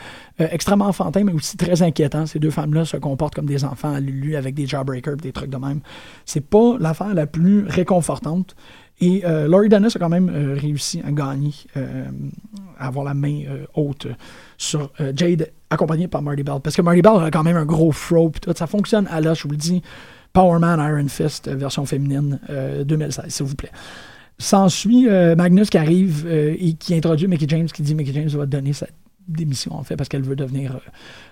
Speaker 3: euh, extrêmement enfantin, mais aussi très inquiétant. Ces deux femmes-là se comportent comme des enfants à Lulu avec des jawbreakers, des trucs de même. C'est pas l'affaire la plus réconfortante. Et euh, Laurie Dennis a quand même réussi à gagner, à avoir la main haute sur Jade, accompagnée par Marty Bell. Parce que Marty Bell a quand même un gros fro, tout. Ça fonctionne à l'âge, je vous le dis. Power Man Iron Fist, version féminine, 2016, s'il vous plaît. S'ensuit euh, Magnus qui arrive euh, et qui introduit Mickey James, qui dit Mickey James va donner sa démission, en fait, parce qu'elle veut devenir euh,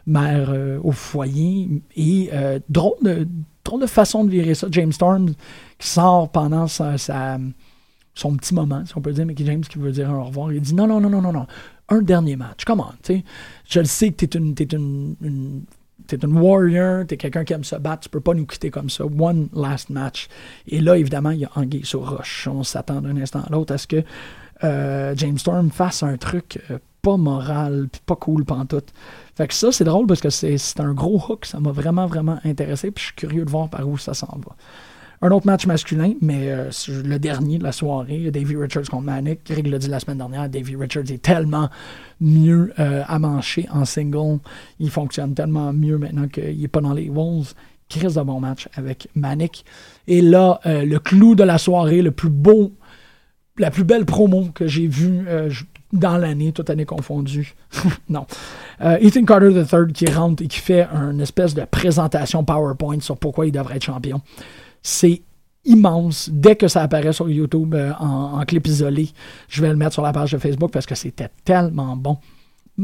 Speaker 3: mère au foyer. Et drôle, de, drôle de façon de virer ça. James Storm qui sort pendant sa, son petit moment, si on peut dire, Mickey James qui veut dire au revoir. Il dit non, non, non, non, non, non. Un dernier match. Comment, tu sais. Je le sais que tu es, une, es une, une t'es une warrior, t'es quelqu'un qui aime se battre, tu peux pas nous quitter comme ça. One last match. Et là, évidemment, il y a Anguille sur roche. On s'attend d'un instant à l'autre à ce que euh, James Storm fasse un truc euh, pas moral, pas cool pantoute. Fait que ça, c'est drôle parce que c'est un gros hook. Ça m'a vraiment, vraiment intéressé, puis je suis curieux de voir par où ça s'en va. Un autre match masculin, mais euh, le dernier de la soirée, Davy Richards contre Manic. Greg l'a dit la semaine dernière, Davy Richards est tellement mieux euh, à mancher en single. Il fonctionne tellement mieux maintenant qu'il n'est pas dans les Wolves. Chris de bon match avec Manic. Et là, euh, le clou de la soirée, le plus beau, la plus belle promo que j'ai vue dans l'année, toute année confondue. non. Ethan Carter III qui rentre et qui fait une espèce de présentation PowerPoint sur pourquoi il devrait être champion. C'est immense. Dès que ça apparaît sur YouTube euh, en, clip isolé, je vais le mettre sur la page de Facebook parce que c'était tellement bon.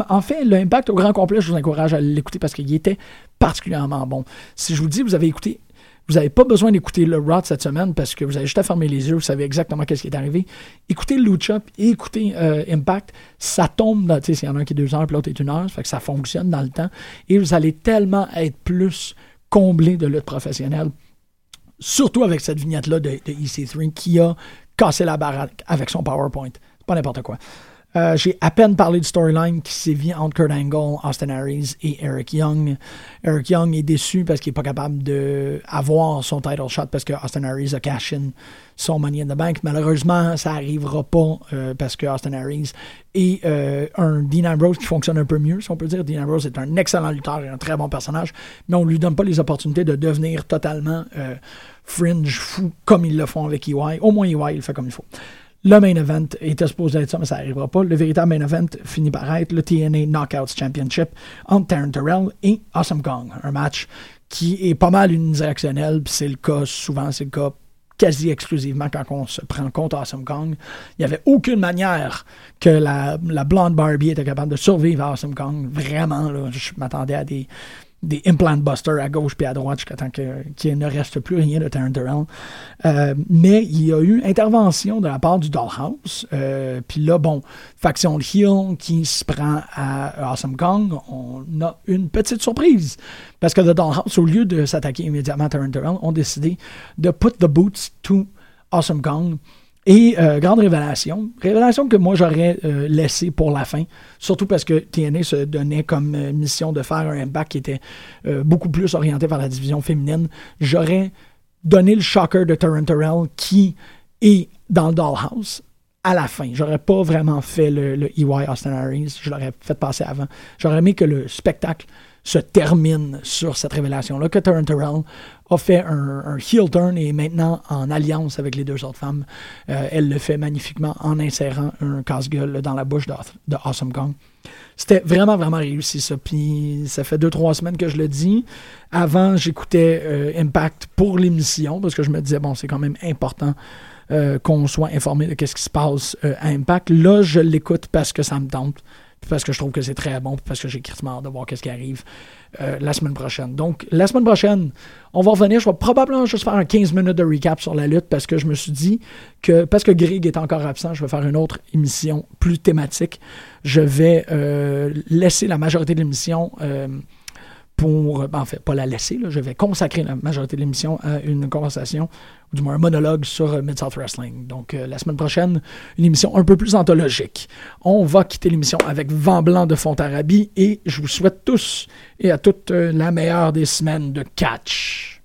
Speaker 3: En fait, l'impact au grand complet, je vous encourage à l'écouter parce qu'il était particulièrement bon. Si je vous dis, vous avez écouté vous n'avez pas besoin d'écouter le Rot cette semaine parce que vous avez juste à fermer les yeux, vous savez exactement ce qui est arrivé. Écoutez Lucha et écoutez euh, Impact, ça tombe, tu sais, s'il y en a un qui est deux heures, puis l'autre est une heure, ça fait que ça fonctionne dans le temps. Et vous allez tellement être plus comblé de lutte professionnelle, surtout avec cette vignette-là de, de EC3 qui a cassé la baraque avec son PowerPoint. Pas n'importe quoi. Euh, j'ai à peine parlé de storyline qui sévit entre Kurt Angle, Austin Harris et Eric Young. Eric Young est déçu parce qu'il n'est pas capable d'avoir son title shot parce que Austin Harris a cash in son Money in the Bank. Malheureusement, ça n'arrivera pas euh, parce que Austin Harris est euh, un Dean Ambrose qui fonctionne un peu mieux, si on peut dire. Dean Ambrose est un excellent lutteur et un très bon personnage, mais on ne lui donne pas les opportunités de devenir totalement fringe fou comme ils le font avec EY. Au moins, EY, il le fait comme il faut. Le main event était supposé être ça, mais ça n'arrivera pas. Le véritable main event finit par être le TNA Knockouts Championship entre Taryn Terrell et Awesome Kong. Un match qui est pas mal unidirectionnel, puis c'est le cas, souvent c'est le cas quasi exclusivement quand on se prend compte Awesome Kong. Il n'y avait aucune manière que la, la, blonde Barbie était capable de survivre à Awesome Kong. Vraiment, là, je m'attendais à des, des implant busters à gauche puis à droite jusqu'à temps qu'il ne reste plus rien de Taryn Terrell. Euh, mais il y a eu intervention de la part du Dollhouse. Euh, puis là, bon, faction Hill qui se prend à Awesome Kong, on a une petite surprise. Parce que The Dollhouse, au lieu de s'attaquer immédiatement à Taryn Terrell, ont décidé de put the boots to Awesome Kong et euh, grande révélation, révélation que moi j'aurais euh, laissé pour la fin, surtout parce que TNA se donnait comme euh, mission de faire un impact qui était beaucoup plus orienté vers la division féminine. J'aurais donné le shocker de Terrell qui est dans le Dollhouse à la fin. J'aurais pas vraiment fait le, EY Austin Harris, je l'aurais fait passer avant. J'aurais aimé que le spectacle se termine sur cette révélation-là, que Taryn Terrell a fait un, heel turn et maintenant en alliance avec les deux autres femmes. Euh, elle le fait magnifiquement en insérant un casse-gueule dans la bouche de, Awesome Kong. C'était vraiment, vraiment réussi ça. Puis ça fait deux, trois semaines que je le dis. Avant, j'écoutais euh, Impact pour l'émission parce que je me disais, bon, c'est quand même important euh, qu'on soit informé de ce qui se passe à Impact. Là, je l'écoute parce que ça me tente parce que je trouve que c'est très bon, parce que j'ai hâte de voir ce qui arrive euh, la semaine prochaine. Donc, la semaine prochaine, on va revenir. Je vais probablement juste faire un 15 minutes de recap sur la lutte parce que je me suis dit que, parce que Greg est encore absent, je vais faire une autre émission plus thématique. Je vais euh, laisser la majorité de l'émission pour, ben, en fait, pas la laisser, là, je vais consacrer la majorité de l'émission à une conversation, ou du moins un monologue sur euh, Mid-South Wrestling. Donc, euh, la semaine prochaine, une émission un peu plus anthologique. On va quitter l'émission avec Vent Blanc de Fontarabie et je vous souhaite tous et à toutes euh, la meilleure des semaines de catch.